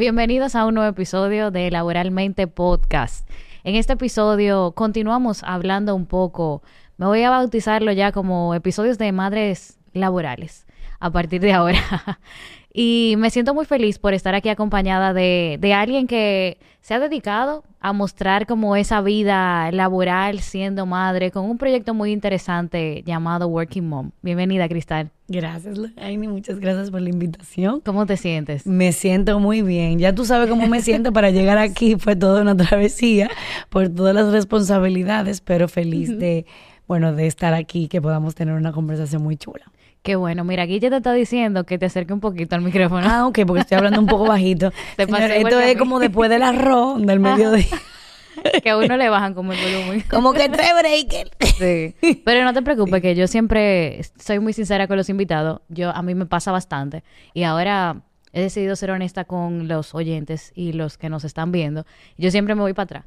Bienvenidos a un nuevo episodio de Laboralmente Podcast. En este episodio continuamos hablando un poco, me voy a bautizarlo ya como episodios de madres laborales a partir de ahora. y me siento muy feliz por estar aquí acompañada de, de alguien que se ha dedicado a mostrar como esa vida laboral siendo madre con un proyecto muy interesante llamado Working Mom. Bienvenida, Cristal. Gracias, Aini. Muchas gracias por la invitación. ¿Cómo te sientes? Me siento muy bien. Ya tú sabes cómo me siento para llegar aquí. Fue toda una travesía por todas las responsabilidades, pero feliz de, bueno, de estar aquí, que podamos tener una conversación muy chula. Qué bueno. Mira, aquí ya te está diciendo que te acerque un poquito al micrófono. Ah, ok, porque estoy hablando un poco bajito. esto es como después del arroz del mediodía. que a uno le bajan como el volumen. Como que tres breaker. Sí. Pero no te preocupes, que yo siempre soy muy sincera con los invitados. Yo, a mí me pasa bastante. Y ahora he decidido ser honesta con los oyentes y los que nos están viendo. Yo siempre me voy para atrás.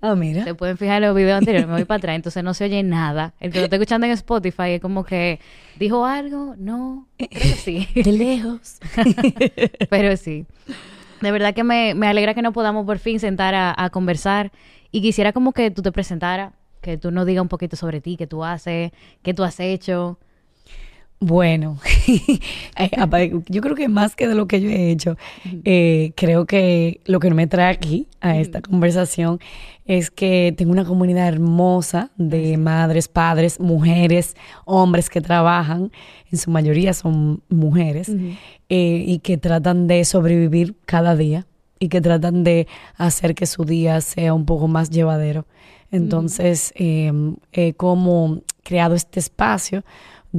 Ah, mira. Se pueden fijar en los videos anteriores, me voy para atrás, entonces no se oye nada. El que lo está escuchando en Spotify es como que dijo algo, no, pero sí. De lejos. pero sí. De verdad que me, me, alegra que nos podamos por fin sentar a, a, conversar y quisiera como que tú te presentaras, que tú nos digas un poquito sobre ti, qué tú haces, qué tú has hecho. Bueno, eh, yo creo que más que de lo que yo he hecho, eh, creo que lo que me trae aquí a esta conversación es que tengo una comunidad hermosa de madres, padres, mujeres, hombres que trabajan, en su mayoría son mujeres, eh, y que tratan de sobrevivir cada día y que tratan de hacer que su día sea un poco más llevadero. Entonces, he como creado este espacio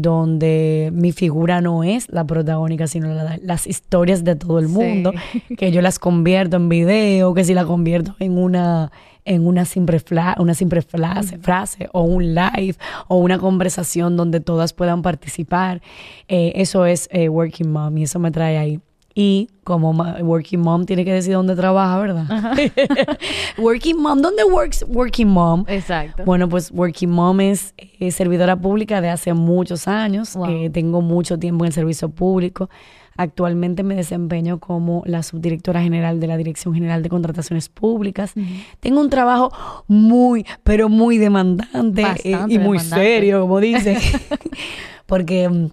donde mi figura no es la protagónica, sino las historias de todo el mundo, que yo las convierto en video, que si la convierto en una en una simple, una simple frase, frase o un live o una conversación donde todas puedan participar. Eh, eso es eh, Working Mom y eso me trae ahí. Y como working mom tiene que decir dónde trabaja, ¿verdad? working mom, ¿dónde works working mom? Exacto. Bueno, pues working mom es servidora pública de hace muchos años. Eh, tengo mucho tiempo en el servicio público. Actualmente me desempeño como la subdirectora general de la Dirección General de Contrataciones Públicas. Tengo un trabajo muy, pero muy demandante eh, y muy serio, como dice. Porque mm,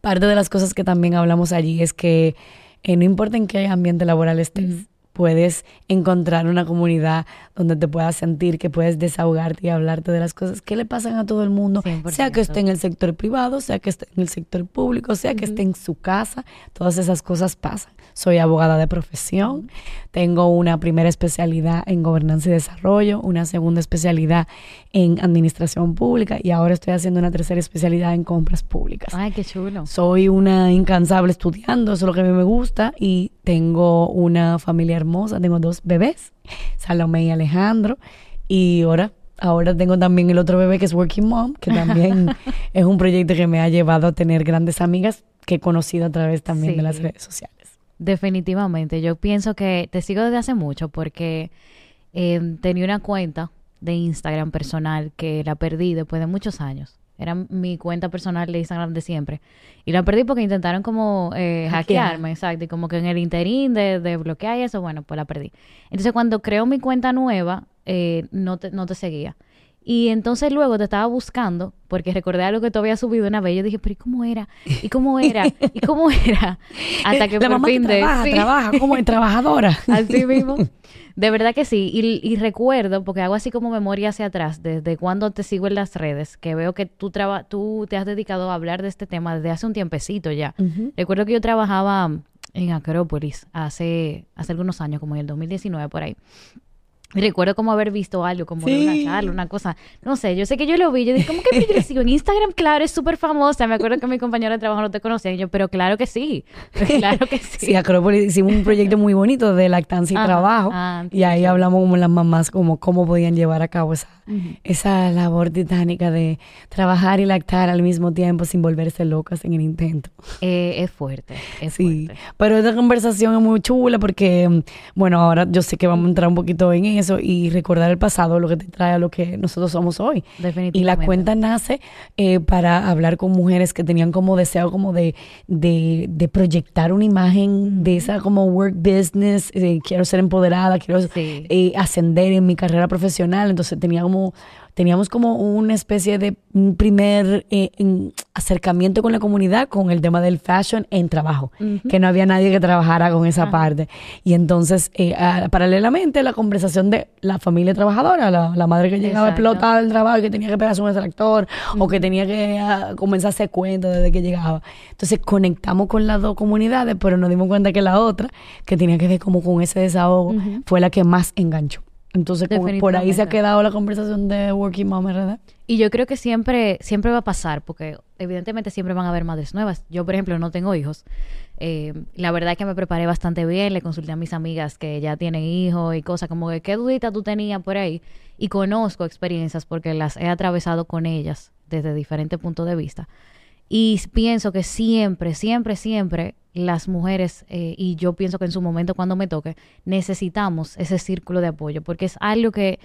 parte de las cosas que también hablamos allí es que no importa en qué ambiente laboral estés, puedes encontrar una comunidad donde te puedas sentir que puedes desahogarte y hablarte de las cosas que le pasan a todo el mundo, sea que esté en el sector privado, sea que esté en el sector público, sea que esté en su casa, todas esas cosas pasan. Soy abogada de profesión, tengo una primera especialidad en gobernanza y desarrollo, una segunda especialidad en administración pública y ahora estoy haciendo una tercera especialidad en compras públicas. Ay, qué chulo. Soy una incansable estudiando, eso es lo que a mí me gusta y tengo una familia hermosa, tengo dos bebés, Salomé y Alejandro y ahora Ahora tengo también el otro bebé que es Working Mom, que también es un proyecto que me ha llevado a tener grandes amigas que he conocido a través también de las redes sociales. Definitivamente, yo pienso que te sigo desde hace mucho porque eh, tenía una cuenta de Instagram personal que la perdí después de muchos años. Era mi cuenta personal de Instagram de siempre. Y la perdí porque intentaron como eh, hackearme, exacto. Y como que en el interín de, de bloquear y eso, bueno, pues la perdí. Entonces cuando creo mi cuenta nueva, eh, no, te, no te seguía. Y entonces luego te estaba buscando, porque recordé algo que tú habías subido una vez. Yo dije, pero ¿y cómo era? ¿Y cómo era? ¿Y cómo era? Hasta que La por mamá fin que de. trabaja, sí. trabaja como trabajadora. Así mismo. De verdad que sí. Y, y recuerdo, porque hago así como memoria hacia atrás, desde cuando te sigo en las redes, que veo que tú, traba, tú te has dedicado a hablar de este tema desde hace un tiempecito ya. Recuerdo que yo trabajaba en Acrópolis hace, hace algunos años, como en el 2019 por ahí. Recuerdo como haber visto algo, como de una Sí. charla, una cosa. No sé, yo sé que yo lo vi. Yo dije, ¿cómo que yo sigo en Instagram? Claro, es súper famosa. Me acuerdo que mi compañero de trabajo no te conocía. Y yo, pero claro que sí. Claro que sí. Sí, Acrópolis hicimos un proyecto muy bonito de lactancia y Ajá. trabajo. Ah, y ahí hablamos como las mamás, como cómo podían llevar a cabo esa, esa labor titánica de trabajar y lactar al mismo tiempo sin volverse locas en el intento. Eh, es fuerte, es Sí, fuerte. pero esta conversación es muy chula porque, mm, bueno, ahora yo sé que vamos a entrar un poquito en eso y recordar el pasado lo que te trae a lo que nosotros somos hoy. Definitivamente. Y la cuenta nace eh, para hablar con mujeres que tenían como deseo como de, de, de proyectar una imagen de esa como work business, eh, quiero ser empoderada, quiero Sí. eh, ascender en mi carrera profesional, entonces tenía como teníamos como una especie de un primer eh, en- acercamiento con la comunidad con el tema del fashion en trabajo, que no había nadie que trabajara con esa parte. Y entonces, eh, ah, paralelamente, la conversación de la familia trabajadora, la, la madre que llegaba explotada del trabajo y que tenía que pegarse un extractor o que tenía que ah, comenzar a hacer cuentas desde que llegaba. Entonces, conectamos con las dos comunidades, pero nos dimos cuenta que la otra, que tenía que ver como con ese desahogo, fue la que más enganchó. Entonces, como por ahí se ha quedado la conversación de Working Mom, ¿verdad? Y yo creo que siempre, siempre va a pasar, porque evidentemente siempre van a haber madres nuevas. Yo, por ejemplo, no tengo hijos. Eh, la verdad es que me preparé bastante bien, le consulté a mis amigas que ya tienen hijos y cosas como que qué dudita tú tenías por ahí. Y conozco experiencias porque las he atravesado con ellas desde diferentes puntos de vista. Y pienso que siempre, siempre, siempre las mujeres, eh, y yo pienso que en su momento cuando me toque, necesitamos ese círculo de apoyo, porque es algo que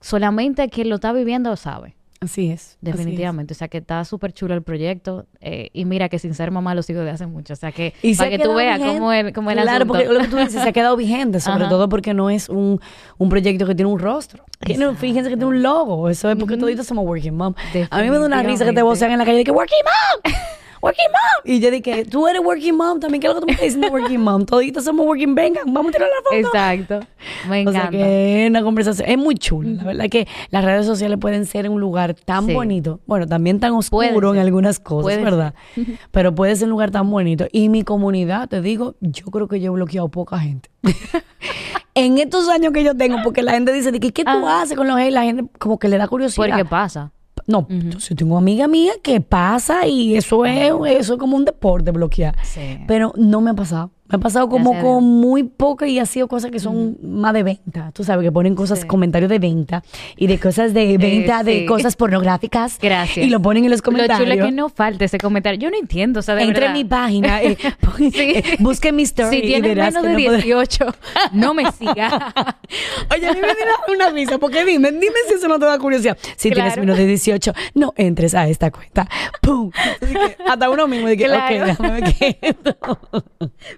solamente quien lo está viviendo sabe. Así es. así es. Definitivamente, o sea que está súper chulo el proyecto eh, y mira que sin ser mamá lo sigo de hace mucho, o sea que Y para que tú veas vigente. cómo el, cómo el Claro, asunto. porque lo que tú dices se ha quedado vigente, sobre Ajá. todo porque no es un, un proyecto que tiene un rostro. Tiene, fíjense que tiene un logo. Eso es porque Ujú. toditos somos working mom. A mí me da una risa que te vocean en la calle de que working mom. Working mom. Y yo dije, tú eres working mom también. ¿Qué es lo que tú me estás diciendo working mom? Toditos somos working. Vengan, vamos a tirar la foto. Exacto, me O sea encanta. que es una conversación, es muy chula, la verdad que las redes sociales pueden ser un lugar tan Sí. bonito, bueno, también tan oscuro en algunas cosas, Puede ¿verdad? Pero puede ser un lugar tan bonito. Y mi comunidad, te digo, yo creo que yo he bloqueado poca gente. en estos años que yo tengo, porque la gente dice, que, ¿qué tú Ah. haces con los haters? La gente como que le da curiosidad. Porque pasa. No, yo sí tengo amiga mía que pasa y eso es, eso es como un deporte bloquear. Sí. Pero no me ha pasado. Me ha pasado como Gracias con muy poca y ha sido cosas que son más de venta. Tú sabes, que ponen cosas, Sí. comentarios de venta y de cosas de venta, de sí. cosas pornográficas. Gracias. Y lo ponen en los comentarios. Lo chulo es que no falte ese comentario. Yo no entiendo, o sea, de Entre verdad. en mi página, eh, Sí. eh, busque mi story Si y tienes verás menos de no puede- 18, no me sigas. Oye, a mí me una risa, porque dime, dime si eso no te da curiosidad. Si tienes menos de 18, no entres a esta cuenta. ¡Pum! Así que hasta uno mismo de que, Claro. ok, déjame ver qué es esto.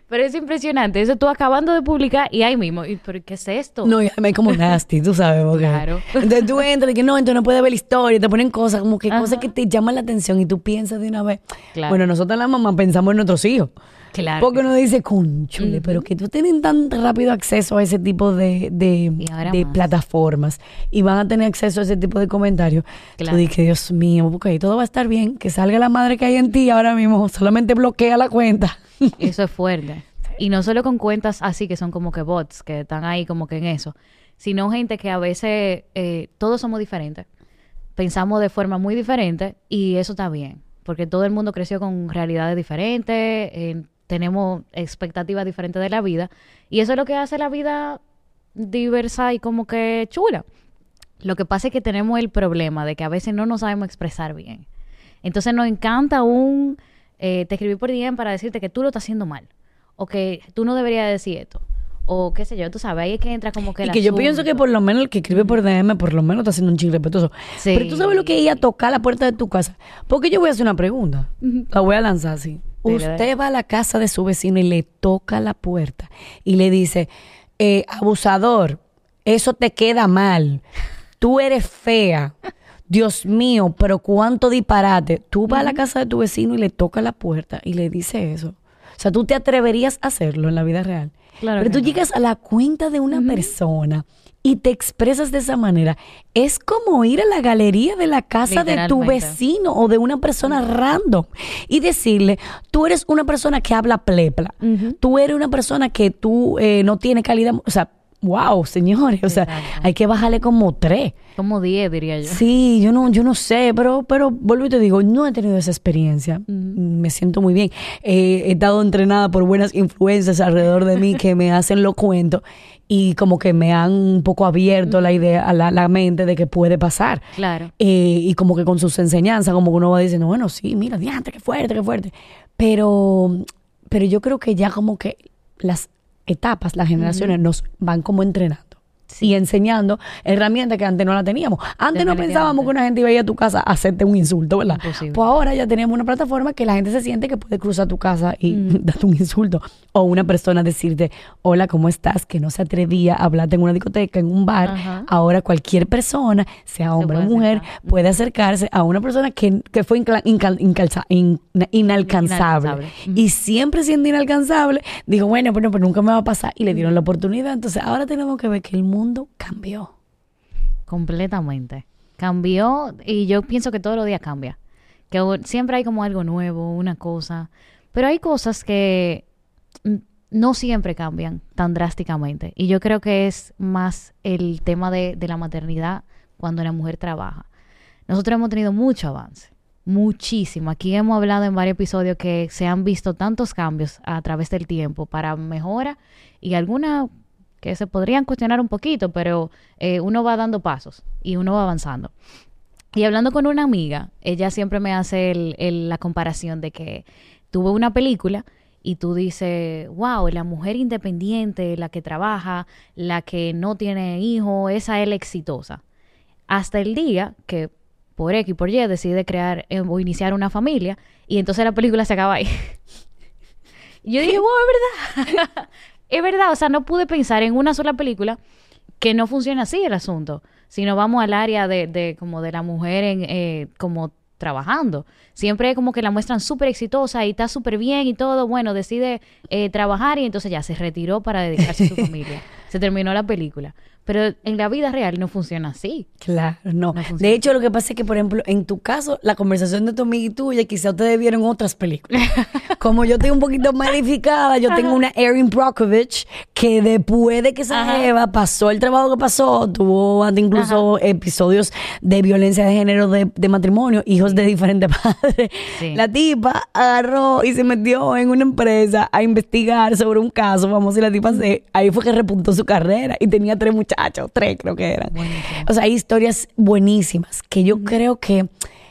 Pero es impresionante. Eso tú acabando de publicar y ahí mismo. ¿Y pero qué es esto? No, ya me hay como nasty, tú sabes, porque. Claro. Entonces tú entras y que no, entonces no puedes ver la historia, te ponen cosas, como que Ajá. cosas que te llaman la atención y tú piensas de una vez. Claro. Bueno, nosotros las mamás pensamos en nuestros hijos. Claro Porque que uno dice, conchule, pero que tú tienen tan rápido acceso a ese tipo de, de, de plataformas y van a tener acceso a ese tipo de comentarios. Claro. Tú dices, Dios mío, ok, todo va a estar bien, que salga la madre que hay en ti ahora mismo, solamente bloquea la cuenta. Eso es fuerte. Y no solo con cuentas así que son como que bots, que están ahí como que en eso, sino gente que a veces eh, todos somos diferentes. Pensamos de forma muy diferente y eso está bien, porque todo el mundo creció con realidades diferentes, eh, tenemos expectativas diferentes de la vida y eso es lo que hace la vida diversa y como que chula. Lo que pasa es que tenemos el problema de que a veces no nos sabemos expresar bien. Entonces nos encanta un... eh, te escribí por DM para decirte que tú lo estás haciendo mal. O que tú no deberías decir esto. O qué sé yo, tú sabes, ahí es que entra como que Y que yo pienso que por lo menos el que escribe por DM, por lo menos está haciendo un ching respetuoso. Sí. Pero tú sabes lo que es ir a tocar la puerta de tu casa. Porque yo voy a hacer una pregunta. La voy a lanzar así. Usted va a la casa de su vecino y le toca la puerta y le dice, eh, abusador, eso te queda mal. Tú eres fea. Dios mío, pero cuánto disparate. Tú vas a la casa de tu vecino y le toca la puerta y le dice eso. O sea, tú te atreverías a hacerlo en la vida real. Claro pero tú no. llegas a la cuenta de una persona y te expresas de esa manera. Es como ir a la galería de la casa de tu vecino o de una persona random y decirle, tú eres una persona que habla plepla, tú eres una persona que tú eh, no tiene calidad, o sea, wow, señores, o sea, Exacto. hay que bajarle como tres. Como 10, diría yo. Sí, yo no, yo no sé, pero, pero vuelvo y te digo, no he tenido esa experiencia. Me siento muy bien. Eh, he estado entrenada por buenas influencias alrededor de mí que me hacen lo cuento y como que me han un poco abierto la idea, a la, la mente de que puede pasar. Claro. Eh, y como que con sus enseñanzas, como que uno va diciendo, bueno, sí, mira, diante, qué fuerte, qué fuerte. Pero, pero yo creo que ya como que las etapas, las generaciones nos van como entrenando. Y enseñando herramientas que antes no la teníamos. Antes no pensábamos que una gente iba a ir a tu casa a hacerte un insulto, ¿verdad? Pues ahora ya tenemos una plataforma que la gente se siente que puede cruzar tu casa y mm. darte un insulto. O una persona decirte, hola, ¿cómo estás? Que no se atrevía a hablarte en una discoteca, en un bar. Ahora cualquier persona, sea hombre o mujer, puede acercarse a una persona que, fue inalcanzable. Y siempre siendo inalcanzable, dijo, bueno, pero, pero nunca me va a pasar. Y le dieron la oportunidad. Entonces ahora tenemos que ver que el mundo cambió. Completamente. Cambió y yo pienso que todos los días cambia. Que siempre hay como algo nuevo, una cosa. Pero hay cosas que no siempre cambian tan drásticamente. Y yo creo que es más el tema de, de la maternidad cuando la mujer trabaja. Nosotros hemos tenido mucho avance, muchísimo. Aquí hemos hablado en varios episodios que se han visto tantos cambios a través del tiempo para mejora y alguna que se podrían cuestionar un poquito, pero eh, uno va dando pasos y uno va avanzando. Y hablando con una amiga, ella siempre me hace la comparación de que tuve una película y tú dices, wow, la mujer independiente, la que trabaja, la que no tiene hijo, esa es la exitosa. Hasta el día que por X y por Y decide crear eh, o iniciar una familia y entonces la película se acaba ahí. y yo dije, wow, es verdad. es verdad, o sea, no pude pensar en una sola película que no funcione así el asunto, sino vamos al área de, de como de la mujer en, eh, como trabajando. Siempre como que la muestran súper exitosa y está súper bien y todo. Bueno, decide eh, trabajar y entonces ya se retiró para dedicarse a su familia. Se terminó la película. Pero en la vida real no funciona así. Claro, no. de hecho, lo que pasa es que, por ejemplo, en tu caso, la conversación de tu amiga y tuya, quizá ustedes vieron otras películas. Como yo estoy un poquito modificada, yo tengo una Erin Brockovich que después de que se lleva, pasó el trabajo que pasó, tuvo incluso episodios de violencia de género de, matrimonio, hijos de diferentes padres. La tipa agarró y se metió en una empresa a investigar sobre un caso, vamos a decir, la tipa se, ahí fue que repuntó su carrera y tenía tres muchachos tres creo que eran. O sea, hay historias buenísimas que yo creo que,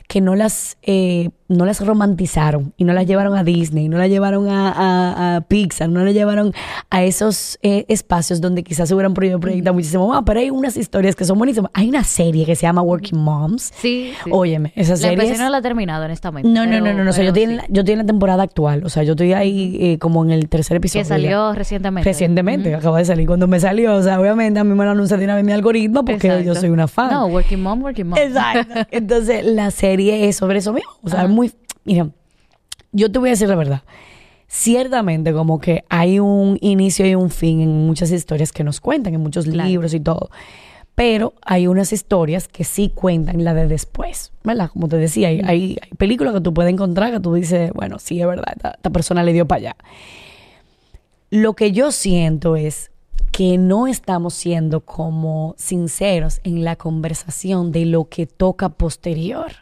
que no las... Eh, no las romantizaron y no las llevaron a Disney, no las llevaron a, Pixar, no las llevaron a esos eh, espacios donde quizás se hubieran podido proyectar muchísimo más, pero hay unas historias que son buenísimas. Hay una serie que se llama Working Moms. Sí. Óyeme, esa serie. La no la ha terminado, honestamente. No, no, no, no, no. O sea, yo, estoy en la, yo estoy en la temporada actual. O sea, yo estoy ahí eh, como en el tercer episodio. Que salió recientemente. Recientemente, acaba de salir. Cuando me salió, o sea, obviamente a mí me lo anuncia de una vez mi algoritmo porque yo soy una fan. No, Working Mom, Working Mom. Exacto. Entonces, la serie es sobre eso mismo. O sea, es muy. Mira, yo te voy a decir la verdad. Ciertamente, como que hay un inicio y un fin en muchas historias que nos cuentan, en muchos libros y todo. Pero hay unas historias que sí cuentan la de después, ¿verdad? Como te decía, hay, hay, películas que tú puedes encontrar que tú dices, bueno, sí, es verdad, esta, persona le dio para allá. Lo que yo siento es que no estamos siendo como sinceros en la conversación de lo que toca posterior.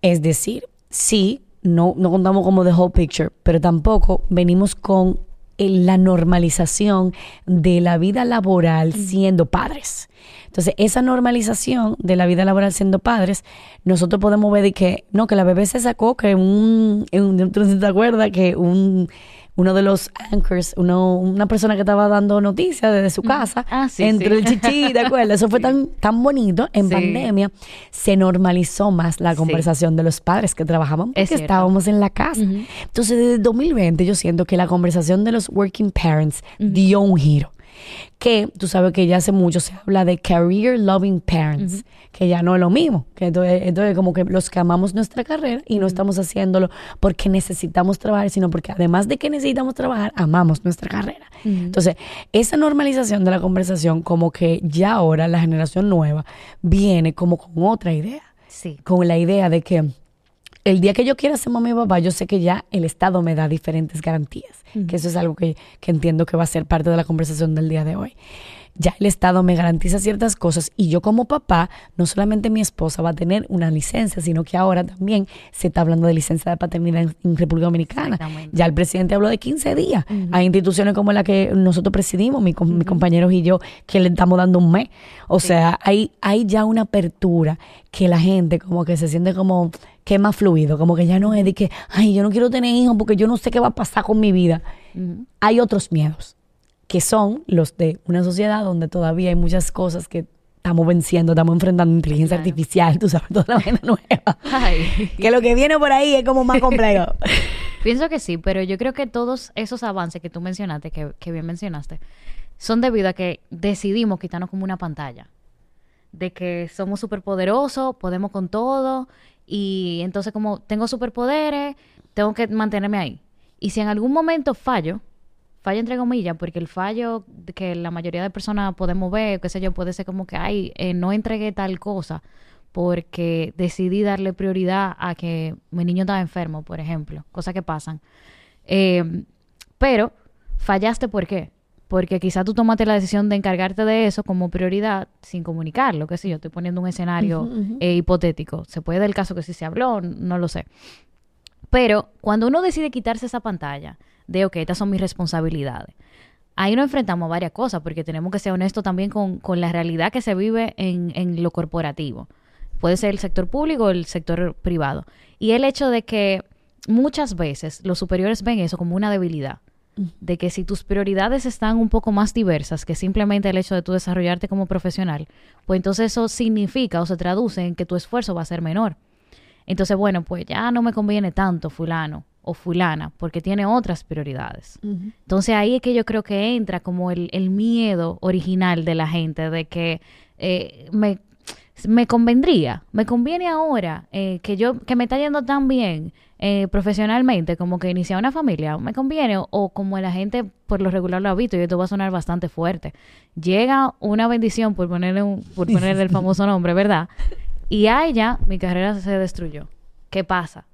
Es decir, sí, no, no contamos como the whole picture, pero tampoco venimos con la normalización de la vida laboral siendo padres. Entonces, esa normalización de la vida laboral siendo padres, nosotros podemos ver de que, no, que la bebé se sacó, que un, un ¿te acuerdas? Que un uno de los anchors, uno, una persona que estaba dando noticias desde su casa, ah, entre el chichi, ¿de acuerdo? Eso fue tan, tan bonito. En pandemia se normalizó más la conversación de los padres que trabajaban porque estábamos en la casa. Entonces, desde 2020 yo siento que la conversación de los working parents dio un giro que tú sabes que ya hace mucho se habla de career loving parents, que ya no es lo mismo, que entonces, entonces, como que los que amamos nuestra carrera y no estamos haciéndolo porque necesitamos trabajar, sino porque además de que necesitamos trabajar, amamos nuestra carrera. Entonces, esa normalización de la conversación como que ya ahora la generación nueva viene como con otra idea. Sí. Con la idea de que el día que yo quiera ser mamá y papá, yo sé que ya el Estado me da diferentes garantías, que eso es algo que, entiendo que va a ser parte de la conversación del día de hoy. Ya el Estado me garantiza ciertas cosas y yo como papá, no solamente mi esposa va a tener una licencia, sino que ahora también se está hablando de licencia de paternidad en, República Dominicana. Ya el presidente habló de 15 días. Hay instituciones como la que nosotros presidimos, mis compañeros y yo, que le estamos dando un mes. O sea, hay, hay ya una apertura que la gente como que se siente como que es más fluido, como que ya no es de que, ay, yo no quiero tener hijos porque yo no sé qué va a pasar con mi vida. Hay otros miedos. Que son los de una sociedad donde todavía hay muchas cosas que estamos venciendo, estamos enfrentando inteligencia artificial, tú sabes, toda la vaina nueva. Que lo que viene por ahí es como más complejo. Pienso que sí, pero yo creo que todos esos avances que tú mencionaste, que, que bien mencionaste, son debido a que decidimos quitarnos como una pantalla. De que somos superpoderosos, podemos con todo, y entonces como tengo superpoderes, tengo que mantenerme ahí. Y si en algún momento fallo, fallo entre comillas, porque el fallo que la mayoría de personas podemos ver, qué sé yo, puede ser como que, ay, eh, no entregué tal cosa porque decidí darle prioridad a que mi niño estaba enfermo, por ejemplo, cosas que pasan. Eh, pero fallaste, ¿por qué? Porque quizá tú tomaste la decisión de encargarte de eso como prioridad sin comunicarlo, qué sé yo, estoy poniendo un escenario eh, hipotético. Se puede dar el caso que sí se habló, no lo sé. Pero cuando uno decide quitarse esa pantalla, de, ok, estas son mis responsabilidades. Ahí nos enfrentamos a varias cosas, porque tenemos que ser honestos también con, con la realidad que se vive en, en, lo corporativo. Puede ser el sector público o el sector privado. Y el hecho de que muchas veces los superiores ven eso como una debilidad. De que si tus prioridades están un poco más diversas que simplemente el hecho de tú desarrollarte como profesional, pues entonces eso significa o se traduce en que tu esfuerzo va a ser menor. Entonces, bueno, pues ya no me conviene tanto fulano o fulana, porque tiene otras prioridades. Entonces ahí es que yo creo que entra como el, el miedo original de la gente de que eh, me, me, convendría, me conviene ahora eh, que yo, que me está yendo tan bien eh, profesionalmente como que iniciar una familia, me conviene, o, como la gente por lo regular lo ha visto, y esto va a sonar bastante fuerte, llega una bendición por ponerle, un, por ponerle el famoso nombre, ¿verdad? Y ahí ya mi carrera se destruyó. ¿Qué pasa?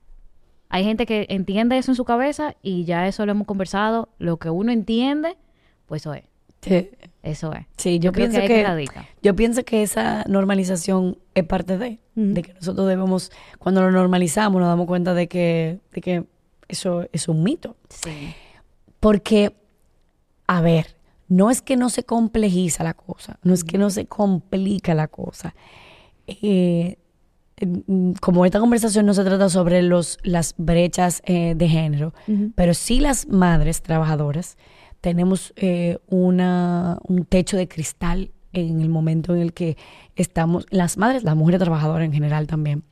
Hay gente que entiende eso en su cabeza y ya eso lo hemos conversado. Lo que uno entiende, pues eso es. Sí. Eso es. Sí, yo, pienso que, yo pienso que esa normalización es parte de, de que nosotros debemos, cuando lo normalizamos, nos damos cuenta de que, de que eso es un mito. Sí. Porque, a ver, no es que no se complejiza la cosa, no es que no se complica la cosa. Eh, como esta conversación no se trata sobre los, las brechas eh, de género, pero sí las madres trabajadoras tenemos eh, una, un techo de cristal en el momento en el que estamos, las madres, las mujeres trabajadoras en general también,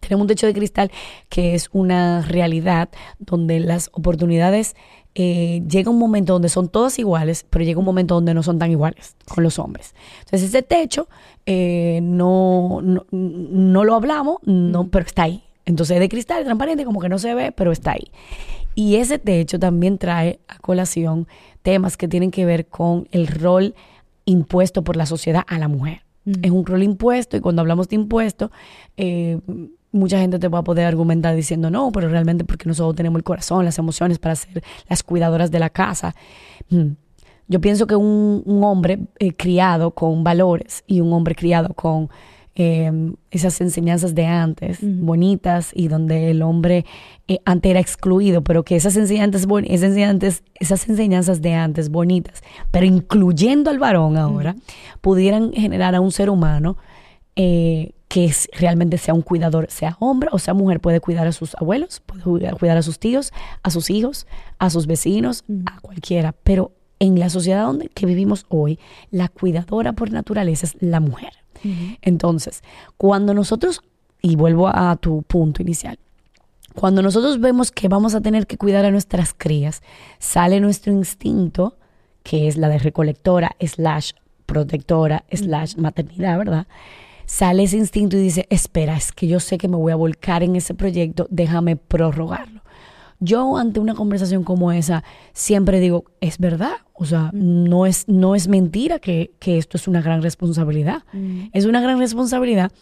tenemos un techo de cristal que es una realidad donde las oportunidades eh, llega un momento donde son todas iguales, pero llega un momento donde no son tan iguales con los hombres. Entonces ese techo eh, no, no, lo hablamos, no, pero está ahí. Entonces es de cristal, transparente, como que no se ve, pero está ahí. Y ese techo también trae a colación temas que tienen que ver con el rol impuesto por la sociedad a la mujer. Es un rol impuesto y cuando hablamos de impuesto, eh, mucha gente te va a poder argumentar diciendo no, pero realmente porque nosotros tenemos el corazón, las emociones para ser las cuidadoras de la casa. Mm. Yo pienso que un, hombre eh, criado con valores y un hombre criado con em, esas enseñanzas de antes, bonitas, y donde el hombre eh, antes era excluido, pero que esas enseñanzas, esas enseñanzas, esas enseñanzas de antes bonitas, pero incluyendo al varón ahora, pudieran generar a un ser humano eh, que realmente sea un cuidador, sea hombre o sea mujer, puede cuidar a sus abuelos, puede cuidar a sus tíos, a sus hijos, a sus vecinos, a cualquiera. Pero en la sociedad donde que vivimos hoy, la cuidadora por naturaleza es la mujer. Entonces, cuando nosotros, y vuelvo a tu punto inicial, cuando nosotros vemos que vamos a tener que cuidar a nuestras crías, sale nuestro instinto, que es la de recolectora, slash protectora, slash maternidad, ¿verdad? Sale ese instinto y dice, espera, es que yo sé que me voy a volcar en ese proyecto, déjame prorrogarlo. Yo ante una conversación como esa siempre digo, es verdad, o sea, no es, no es mentira que, esto es una gran responsabilidad, es una gran responsabilidad.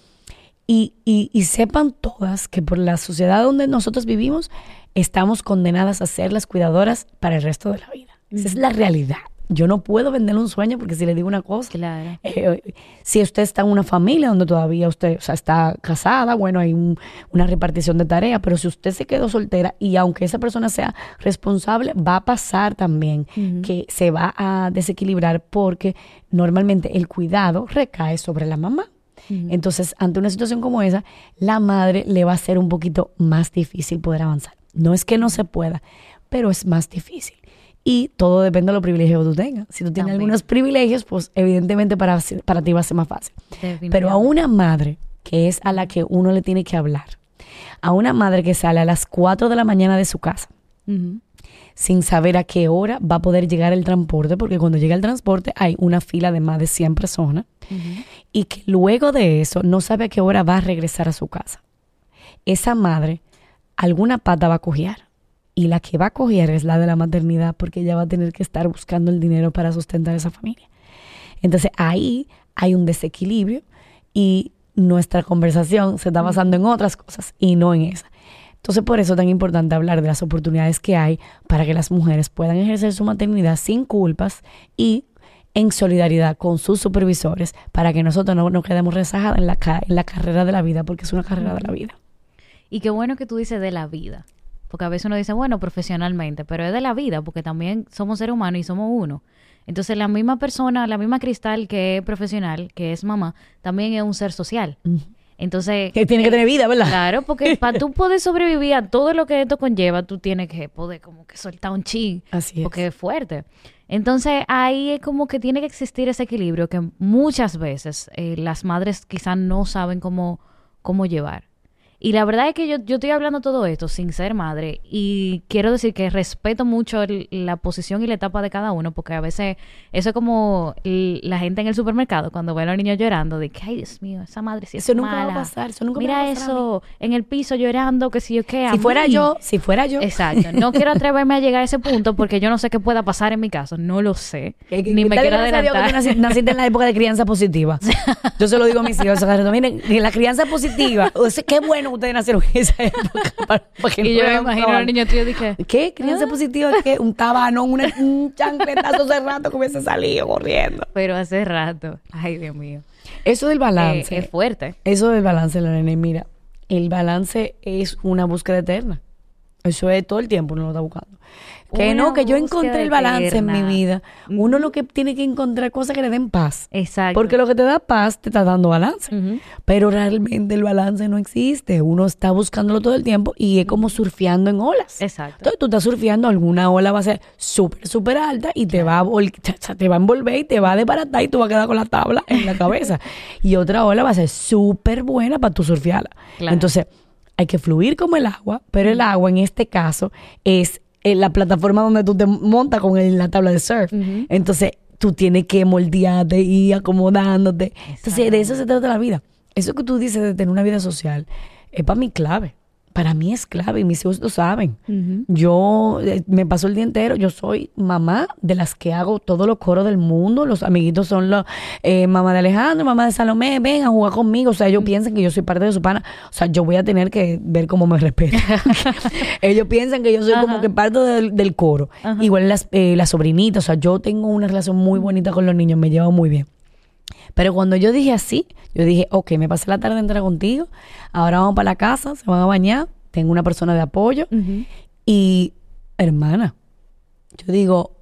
Y, y, sepan todas que por la sociedad donde nosotros vivimos, estamos condenadas a ser las cuidadoras para el resto de la vida. Esa es la realidad yo no puedo venderle un sueño porque si le digo una cosa, claro. Eh, si usted está en una familia donde todavía usted o sea, está casada, bueno, hay una repartición de tareas, pero si usted se quedó soltera y aunque esa persona sea responsable, va a pasar también que se va a desequilibrar porque normalmente el cuidado recae sobre la mamá. Entonces, ante una situación como esa, la madre le va a ser un poquito más difícil poder avanzar. No es que no se pueda, pero es más difícil. Y todo depende de los privilegios que tú tengas. Si tú tienes También. algunos privilegios, pues evidentemente para, para ti va a ser más fácil. Pero a una madre, que es a la que uno le tiene que hablar, a una madre que sale a las 4 de la mañana de su casa, sin saber a qué hora va a poder llegar el transporte, porque cuando llega el transporte hay una fila de más de 100 personas, y que luego de eso no sabe a qué hora va a regresar a su casa. Esa madre, alguna pata va a cojear. Y la que va a cojear es la de la maternidad, porque ella va a tener que estar buscando el dinero para sustentar esa familia. Entonces ahí hay un desequilibrio y nuestra conversación se está basando en otras cosas y no en esa. Entonces por eso es tan importante hablar de las oportunidades que hay para que las mujeres puedan ejercer su maternidad sin culpas y en solidaridad con sus supervisores para que nosotros no nos quedemos rezagadas en la, en la carrera de la vida, porque es una carrera de la vida. Y qué bueno que tú dices de la vida. Porque a veces uno dice, bueno, profesionalmente, pero es de la vida, porque también somos seres humanos y somos uno. Entonces, la misma persona, la misma cristal que es profesional, que es mamá, también es un ser social. Entonces, Que tiene que tener vida, ¿verdad? claro, porque para tú poder sobrevivir a todo lo que esto conlleva, tú tienes que poder como que soltar un chin. Así es. Porque es fuerte. Entonces, ahí es como que tiene que existir ese equilibrio que muchas veces eh, las madres quizás no saben cómo, cómo llevar. Y la verdad es que yo, yo estoy hablando todo esto sin ser madre y quiero decir que respeto mucho el- la posición y la etapa de cada uno porque a veces eso es como el- la gente en el supermercado cuando ve a los niños llorando de que, ay Dios mío, esa madre sí Eso es nunca va a pasar, eso nunca me Mira va a pasar a eso, en el piso llorando, que si yo qué. Si fuera mí. yo, si fuera yo. Exacto. No quiero atreverme a llegar a ese punto porque yo no sé qué pueda pasar en mi caso. No lo sé. Que- que- Ni me quiero gracias a Dios que tú adelantar. naci- naciste en la época de crianza positiva. Yo se lo digo a mis hijos. Miren, en la crianza positiva, o sea, qué bueno que ustedes nacieron en esa época. Para, para que Y no yo me imagino a trabajo. los niños tuyos dije, ¿Qué? ¿Crianza positiva? ¿Qué? Un tabanón, una- un chancletazo hace rato que hubiese salido corriendo. pero hace rato. Ay, Dios mío. Eso del Eh, balance. es fuerte. Eso del balance, Lorena, y mira, el balance es una búsqueda eterna. Eso es todo el tiempo uno lo está buscando. Que no, que yo encontré el balance en mi vida. Uno lo que tiene que encontrar cosas que le den paz. Exacto. Porque lo que te da paz te está dando balance. Pero realmente el balance no existe. Uno está buscándolo todo el tiempo y es como surfeando en olas. Exacto. Entonces tú estás surfeando, alguna ola va a ser súper, súper alta y te va, a te va a envolver y te va a desbaratar y tú vas a quedar con la tabla en la cabeza. y otra ola va a ser súper buena para tú surfearla. Claro. Entonces hay que fluir como el agua, pero el agua en este caso es eh, la plataforma donde tú te montas con el- la tabla de surf. Entonces tú tienes que moldearte y acomodándote. Entonces de eso se trata la vida. Eso que tú dices de tener una vida social es para mí clave. Para mí es clave y mis hijos lo saben. Yo eh, me paso el día entero, yo soy mamá de las que hago todos los coros del mundo, los amiguitos son los eh, mamá de Alejandro, mamá de Salomé, ven a jugar conmigo, o sea, ellos piensan que yo soy parte de su pana, o sea, yo voy a tener que ver cómo me respetan. ellos piensan que yo soy como que parte del, del coro. Ajá. Igual las, eh, las sobrinitas, o sea, yo tengo una relación muy bonita con los niños, me llevo muy bien. Pero cuando yo dije así, yo dije, ok, me pasé la tarde entera contigo, ahora vamos para la casa, se van a bañar, tengo una persona de apoyo. Y, hermana, yo digo,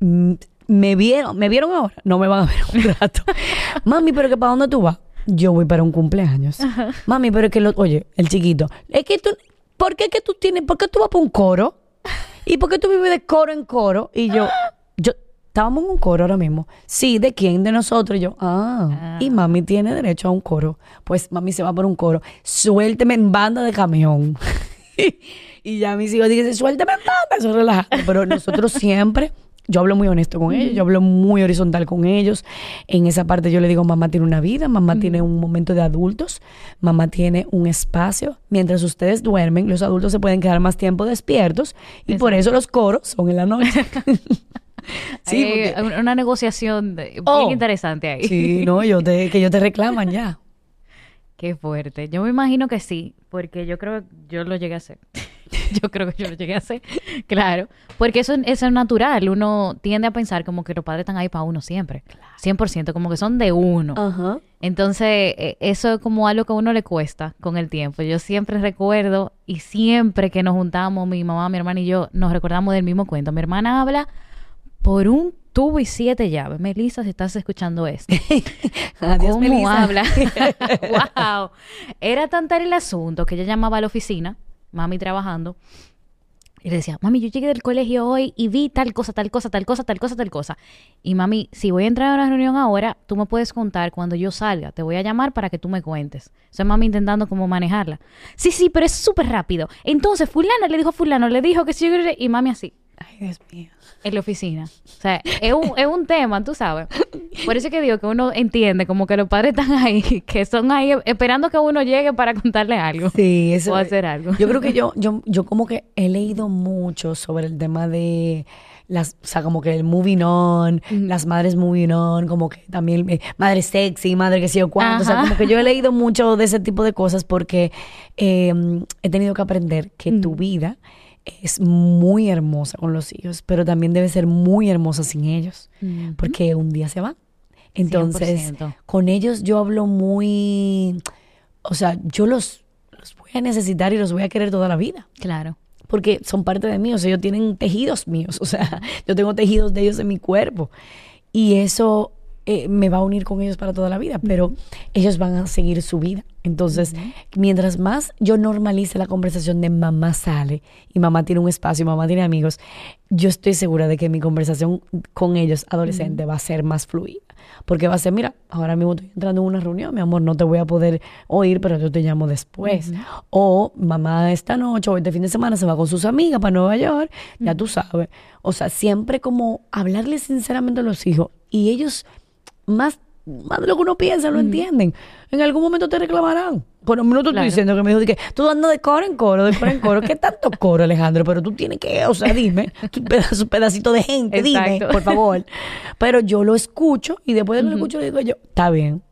mm, me vieron, me vieron ahora, no me van a ver un rato. Mami, pero que para dónde tú vas? Yo voy para un cumpleaños. Mami, pero que lo, oye, el chiquito, es que tú, ¿por qué que tú tienes, por qué tú vas para un coro? ¿Y por qué tú vives de coro en coro? Y yo, estábamos en un coro ahora mismo. Sí, ¿de quién? De nosotros. Y yo, ah, Ah. y mami tiene derecho a un coro. Pues mami se va por un coro. Suélteme en banda de camión. y ya mis hijos dicen, suélteme en banda. Eso es relajante. Pero nosotros siempre, yo hablo muy honesto con ellos, yo hablo muy horizontal con ellos. En esa parte yo le digo, mamá tiene una vida, mamá tiene un momento de adultos, mamá tiene un espacio. Mientras ustedes duermen, los adultos se pueden quedar más tiempo despiertos y por eso los coros son en la noche. sí, porque- una negociación de- Oh. bien interesante ahí. sí, no, yo te, que ellos te reclaman ya. Qué fuerte. Yo me imagino que sí, porque yo creo que yo lo llegué a hacer. yo creo que yo lo llegué a hacer. Claro. Porque eso, eso es natural. Uno tiende a pensar como que los padres están ahí para uno siempre. 100%, como que son de uno. Ajá. Entonces, eh, eso es como algo que a uno le cuesta con el tiempo. Yo siempre recuerdo y siempre que nos juntamos, mi mamá, mi hermana y yo, nos recordamos del mismo cuento. Mi hermana habla por un tubo y siete llaves. Melissa, si estás escuchando esto. Adiós, ¿Cómo Melissa. habla? wow. Era tan tal el asunto que ella llamaba a la oficina, mami trabajando, Y le decía, mami, yo llegué del colegio hoy y vi tal cosa, tal cosa, tal cosa, tal cosa, tal cosa. Y mami, si voy a entrar a una reunión ahora, tú me puedes contar cuando yo salga. Te voy a llamar para que tú me cuentes. O sea, mami intentando como manejarla. Sí, sí, pero es súper rápido. Entonces, fulana le dijo a fulano, le dijo que sí, y mami así. Ay, Dios mío. En la oficina. O sea, es un, es un tema, tú sabes. Por eso es que digo que uno entiende como que los padres están ahí, que son ahí esperando que uno llegue para contarle algo. Sí, eso. O hacer algo. Yo creo que yo, yo, yo como que he leído mucho sobre el tema de las, o sea, como que el moving on, las madres moving on, como que también eh, madre sexy, madre que sé yo cuánto. O sea, como que yo he leído mucho de ese tipo de cosas porque eh, he tenido que aprender que tu vida es muy hermosa con los hijos, pero también debe ser muy hermosa sin ellos, porque un día se van. Entonces, 100%. con ellos yo hablo muy, o sea, yo los, los voy a necesitar y los voy a querer toda la vida Claro. porque son parte de mí, o sea, ellos tienen tejidos míos, o sea, yo tengo tejidos de ellos en mi cuerpo y eso eh, me va a unir con ellos para toda la vida, pero ellos van a seguir su vida. Entonces, mientras más yo normalice la conversación de mamá sale y mamá tiene un espacio y mamá tiene amigos, yo estoy segura de que mi conversación con ellos adolescentes va a ser más fluida. Porque va a ser, mira, ahora mismo estoy entrando en una reunión, mi amor, no te voy a poder oír, pero yo te llamo después. O mamá esta noche o este fin de semana se va con sus amigas para Nueva York, ya tú sabes. O sea, siempre como hablarle sinceramente a los hijos y ellos más, más de lo que uno piensa lo entienden. En algún momento te reclamarán. Bueno, no te Claro. estoy diciendo que me dijo que tú andas de coro en coro, de coro en coro. ¿Qué tanto coro, Alejandro? Pero tú tienes que, o sea, dime, tu pedazo, pedacito de gente, dime, por favor. Pero yo lo escucho y después de que lo escucho, le digo yo, está bien.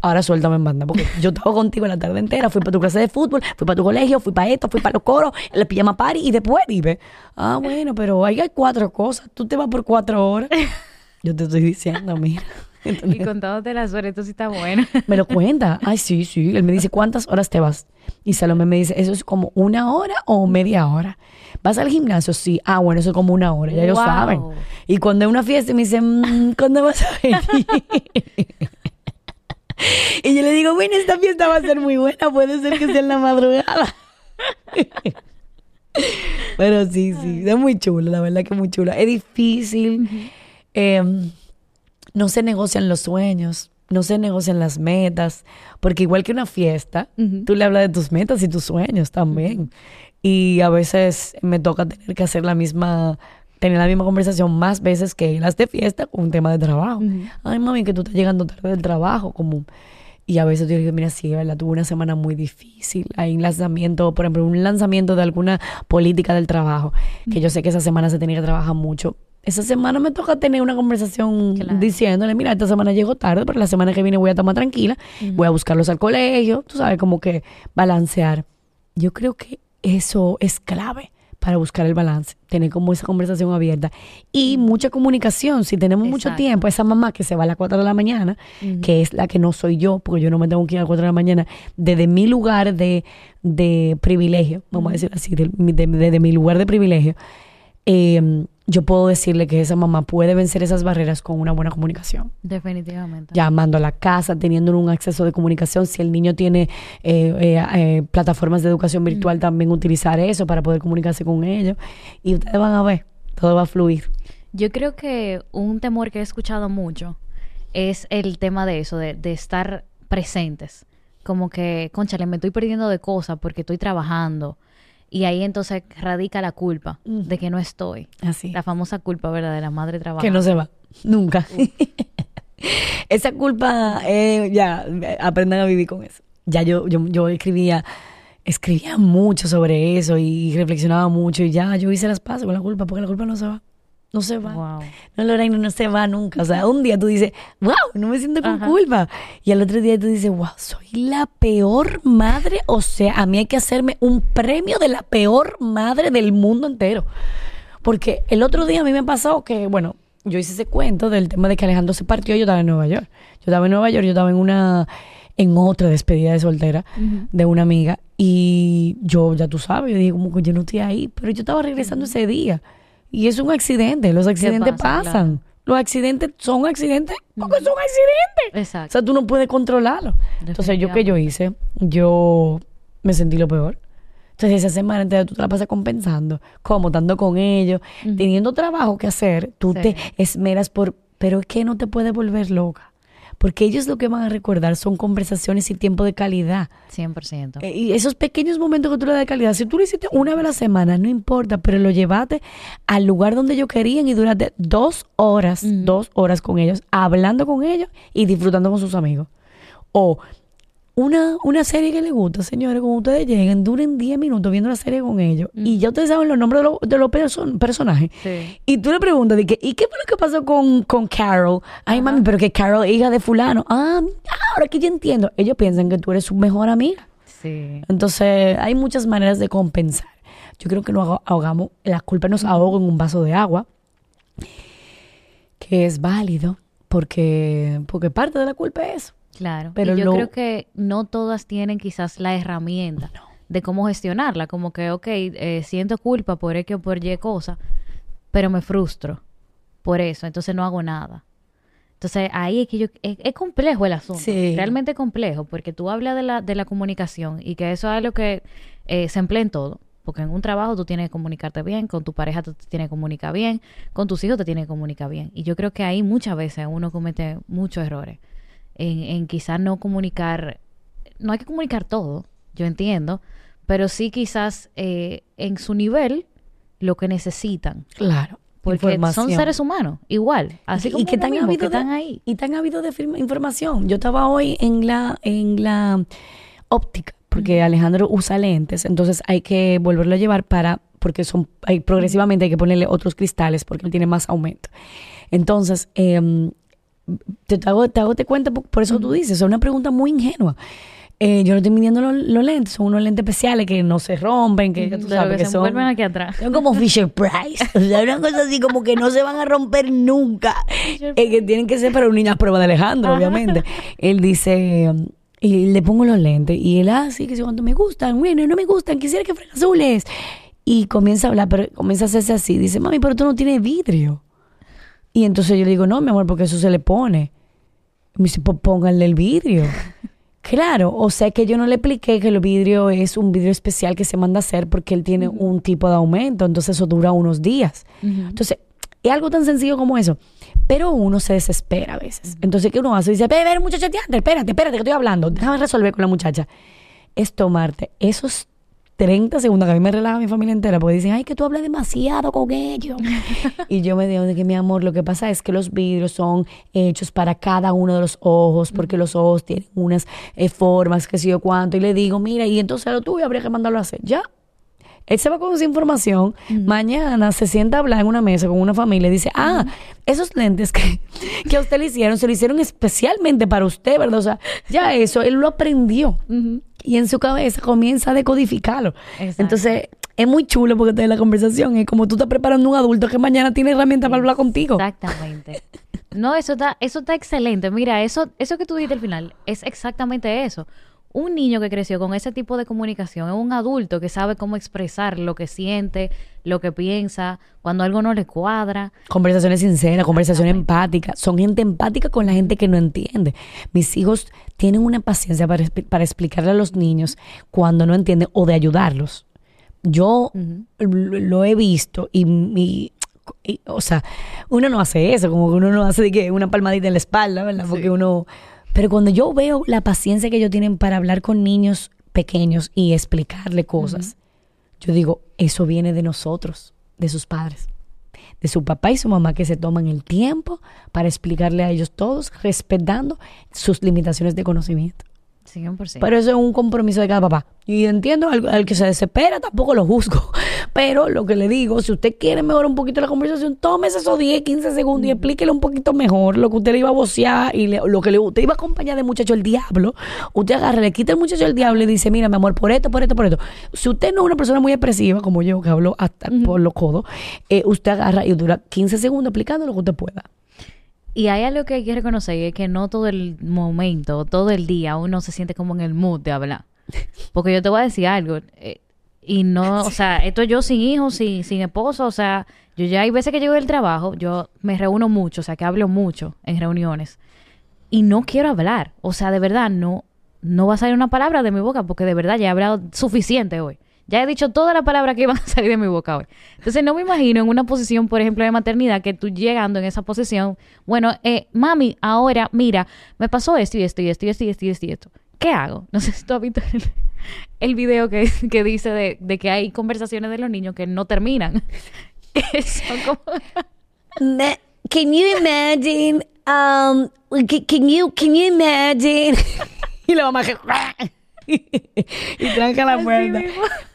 Ahora suéltame en banda, porque yo estaba contigo la tarde entera, fui para tu clase de fútbol, fui para tu colegio, fui para esto, fui para los coros, el pijama party y después dime, ah, bueno, pero ahí hay cuatro cosas, tú te vas por cuatro horas. Yo te estoy diciendo, mira. Y ¿entendés? contándote la suerte, esto sí está bueno. Me lo cuenta. Ay, sí, sí. Él me dice, ¿cuántas horas te vas? Y Salomé me dice, ¿eso es como una hora o media hora? ¿Vas al gimnasio? Sí. Ah, bueno, eso es como una hora. Ya ellos Wow. saben. Y cuando hay una fiesta me dicen, "Mm, ¿cuándo vas a venir? y yo le digo, bueno, esta fiesta va a ser muy buena. Puede ser que sea en la madrugada. Pero sí, sí. Es muy chulo, la verdad que es muy chula. Es difícil. Em, no se negocian los sueños, no se negocian las metas, porque igual que una fiesta, tú le hablas de tus metas y tus sueños también. Y a veces me toca tener que hacer la misma, tener la misma conversación más veces que las de fiesta con un tema de trabajo. Ay, mami, que tú estás llegando tarde del trabajo, como... Y a veces yo digo, mira, sí, ¿verdad? Tuve una semana muy difícil. Hay un lanzamiento, por ejemplo, un lanzamiento de alguna política del trabajo, que yo sé que esa semana se tenía que trabajar mucho. Esa semana me toca tener una conversación Claro. diciéndole, mira, esta semana llego tarde, pero la semana que viene voy a estar más tranquila, voy a buscarlos al colegio, tú sabes, como que balancear. Yo creo que eso es clave para buscar el balance, tener como esa conversación abierta y mucha comunicación. Si tenemos mucho tiempo, esa mamá que se va a las 4 de la mañana, que es la que no soy yo, porque yo no me tengo que ir a las 4 de la mañana, desde mi lugar de, de privilegio, vamos a decir así, de- de- desde mi lugar de privilegio, eh, yo puedo decirle que esa mamá puede vencer esas barreras con una buena comunicación Definitivamente. llamando a la casa, teniendo un acceso de comunicación. Si el niño tiene eh, eh, eh, plataformas de educación virtual, también utilizar eso para poder comunicarse con ellos. Y ustedes van a ver, todo va a fluir. Yo creo que un temor que he escuchado mucho es el tema de eso, de, de estar presentes. Como que, conchale, me estoy perdiendo de cosas porque estoy trabajando. Y ahí entonces radica la culpa de que no estoy. Así. La famosa culpa, ¿verdad? De la madre trabajando. Que no se va, nunca. Esa culpa, eh, ya, aprendan a vivir con eso. Ya yo, yo, yo escribía, escribía mucho sobre eso y reflexionaba mucho y ya yo hice las paces con la culpa porque la culpa no se va. No se va. Wow. No, Lorena, no se va nunca. O sea, un día tú dices, wow, no me siento con Ajá. culpa. Y al otro día tú dices, wow, soy la peor madre. O sea, a mí hay que hacerme un premio de la peor madre del mundo entero. Porque el otro día a mí me pasó que, bueno, yo hice ese cuento del tema de que Alejandro se partió y yo estaba en Nueva York. Yo estaba en Nueva York, yo estaba en una, en otra despedida de soltera de una amiga. Y yo, ya tú sabes, yo dije como que yo no estoy ahí, pero yo estaba regresando ese día. Y es un accidente, los accidentes pasa? pasan. Los accidentes son accidentes porque son accidentes. O Exacto. sea, tú no puedes controlarlo. Entonces, ¿yo qué yo hice? Yo me sentí lo peor. Entonces esa semana entera tú te la pasas compensando, como estando con ellos, teniendo trabajo que hacer, tú Sí. te esmeras por, pero es que no te puedes volver loca. Porque ellos lo que van a recordar son conversaciones y tiempo de calidad. 100%. Eh, Y esos pequeños momentos que tú le das de calidad, si tú lo hiciste una vez a la semana, no importa, pero lo llevaste al lugar donde ellos querían y duraste dos horas, dos horas con ellos, hablando con ellos y disfrutando con sus amigos. O una, una serie que les gusta, señores, cuando ustedes lleguen, duren 10 minutos viendo la serie con ellos y ya ustedes saben los nombres de los, de los perso- personajes. Sí. Y tú le preguntas, de que, ¿y qué fue lo que pasó con, con Carol? Ay, mami, pero que Carol es hija de fulano. Ah, ahora que yo entiendo. Ellos piensan que tú eres su mejor amiga. Sí. Entonces, hay muchas maneras de compensar. Yo creo que nos ahoga- ahogamos, la culpa nos ahoga en un vaso de agua, que es válido, porque, porque parte de la culpa es eso. Claro. Pero y yo lo- creo que no todas tienen quizás la herramienta de cómo gestionarla. Como que, ok, eh, siento culpa por X o por Y cosa, pero me frustro por eso, entonces no hago nada. Entonces ahí es que yo... Es, es complejo el asunto. Sí. Realmente complejo, porque tú hablas de la, de la comunicación y que eso es algo que eh, se emplea en todo. Porque en un trabajo tú tienes que comunicarte bien, con tu pareja tú te tienes que comunicar bien, con tus hijos te tienes que comunicar bien. Y yo creo que ahí muchas veces uno comete muchos errores en, en quizás no comunicar, no hay que comunicar todo, yo entiendo, pero sí quizás eh, en su nivel lo que necesitan, Claro. porque son seres humanos, igual, así y, como y que tan mismo, que de- están ahí. y tan ávido de firma- información. Yo estaba hoy en la en la óptica porque Alejandro usa lentes, entonces hay que volverlo a llevar para porque son hay, progresivamente hay que ponerle otros cristales porque él tiene más aumento. Entonces, em, te, te hago, te hago te cuenta por, por eso tú dices, es una pregunta muy ingenua. Eh, yo no estoy midiendo los, los lentes, son unos lentes especiales que no se rompen, que, tú sabes que que se son, aquí atrás. son como Fisher Price. O sea, una cosa así como que no se van a romper nunca. Eh, que tienen que ser para un niño a prueba de Alejandro, obviamente. Él dice, y le pongo los lentes. Y él, ah, sí, que si cuando me gustan, bueno, no me gustan, quisiera que fueran azules. Y comienza a hablar, pero comienza a hacerse así. Dice, mami, pero tú no tienes vidrio. Y entonces yo le digo, no, mi amor, porque eso se le pone. Y me dice, pues pónganle el vidrio. Claro, o sea que yo no le expliqué que el vidrio es un vidrio especial que se manda a hacer porque él tiene un tipo de aumento, entonces eso dura unos días. Entonces, es algo tan sencillo como eso. Pero uno se desespera a veces. Entonces, ¿qué uno hace? Dice, ve, ve, muchacha, espérate, espérate, espérate, que estoy hablando. Déjame resolver con la muchacha. Es tomarte esos 30 segundos que a mí me relaja mi familia entera porque dicen, ay, que tú hablas demasiado con ellos. y yo me digo de que mi amor, lo que pasa es que los vidrios son hechos para cada uno de los ojos, porque los ojos tienen unas eh, formas, que sé yo cuánto. Y le digo, mira, y entonces lo tuyo habría que mandarlo a hacer. Ya. Él se va con esa información, mañana se sienta a hablar en una mesa con una familia y dice, ah, esos lentes que, que a usted le hicieron, se lo hicieron especialmente para usted, ¿verdad? O sea, ya eso, él lo aprendió y en su cabeza comienza a decodificarlo. Exacto. Entonces, es muy chulo porque te la conversación es como tú estás preparando un adulto que mañana tiene herramientas para hablar contigo. Exactamente. No, eso está, eso está excelente. Mira, eso, eso que tú dijiste al final es exactamente eso. Un niño que creció con ese tipo de comunicación es un adulto que sabe cómo expresar lo que siente, lo que piensa, cuando algo no le cuadra. Conversaciones sinceras, conversaciones empáticas. Son gente empática con la gente que no entiende. Mis hijos tienen una paciencia para, para explicarle a los niños cuando no entienden o de ayudarlos. Yo lo, lo he visto y, y, o sea, uno no hace eso, como que uno no hace de que una palmadita en la espalda, ¿verdad? Porque uno... Pero cuando yo veo la paciencia que ellos tienen para hablar con niños pequeños y explicarle cosas, yo digo, eso viene de nosotros, de sus padres de su papá y su mamá que se toman el tiempo para explicarle a ellos todos, respetando sus limitaciones de conocimiento. 100%. Pero eso es un compromiso de cada papá. Y entiendo al, al que se desespera, tampoco lo juzgo. Pero lo que le digo, si usted quiere mejorar un poquito la conversación, tómese esos 10, 15 segundos y explíquele un poquito mejor lo que usted le iba a vocear y le- lo que le, usted iba a acompañar de muchacho el diablo. Usted agarra, le quita el muchacho el diablo y dice, mira, mi amor, por esto, por esto, por esto. Si usted no es una persona muy expresiva, como yo, que hablo hasta por los codos, eh, usted agarra y dura 15 segundos explicando lo que usted pueda. Y hay algo que hay que reconocer y es que no todo el momento, todo el día uno se siente como en el mood de hablar. Porque yo te voy a decir algo. eh, y no, o sea, esto yo sin hijos, sin, sin esposo, o sea, yo ya hay veces que llego del trabajo, yo me reúno mucho, o sea, que hablo mucho en reuniones. Y no quiero hablar. O sea, de verdad, no, no va a salir una palabra de mi boca porque de verdad ya he hablado suficiente hoy. Ya he dicho toda la palabra que iban a salir de mi boca. Entonces no me imagino en una posición, por ejemplo, de maternidad, que tú llegando en esa posición, bueno, eh, mami, ahora, mira, me pasó esto y esto y esto y esto y esto y esto. Y esto. ¿Qué hago? No sé si tú has visto el, el video que, que dice de, de, que hay conversaciones de los niños que no terminan. Son como... Can you imagine? Um, can you, can you imagine? y la mamá que... y tranca la puerta.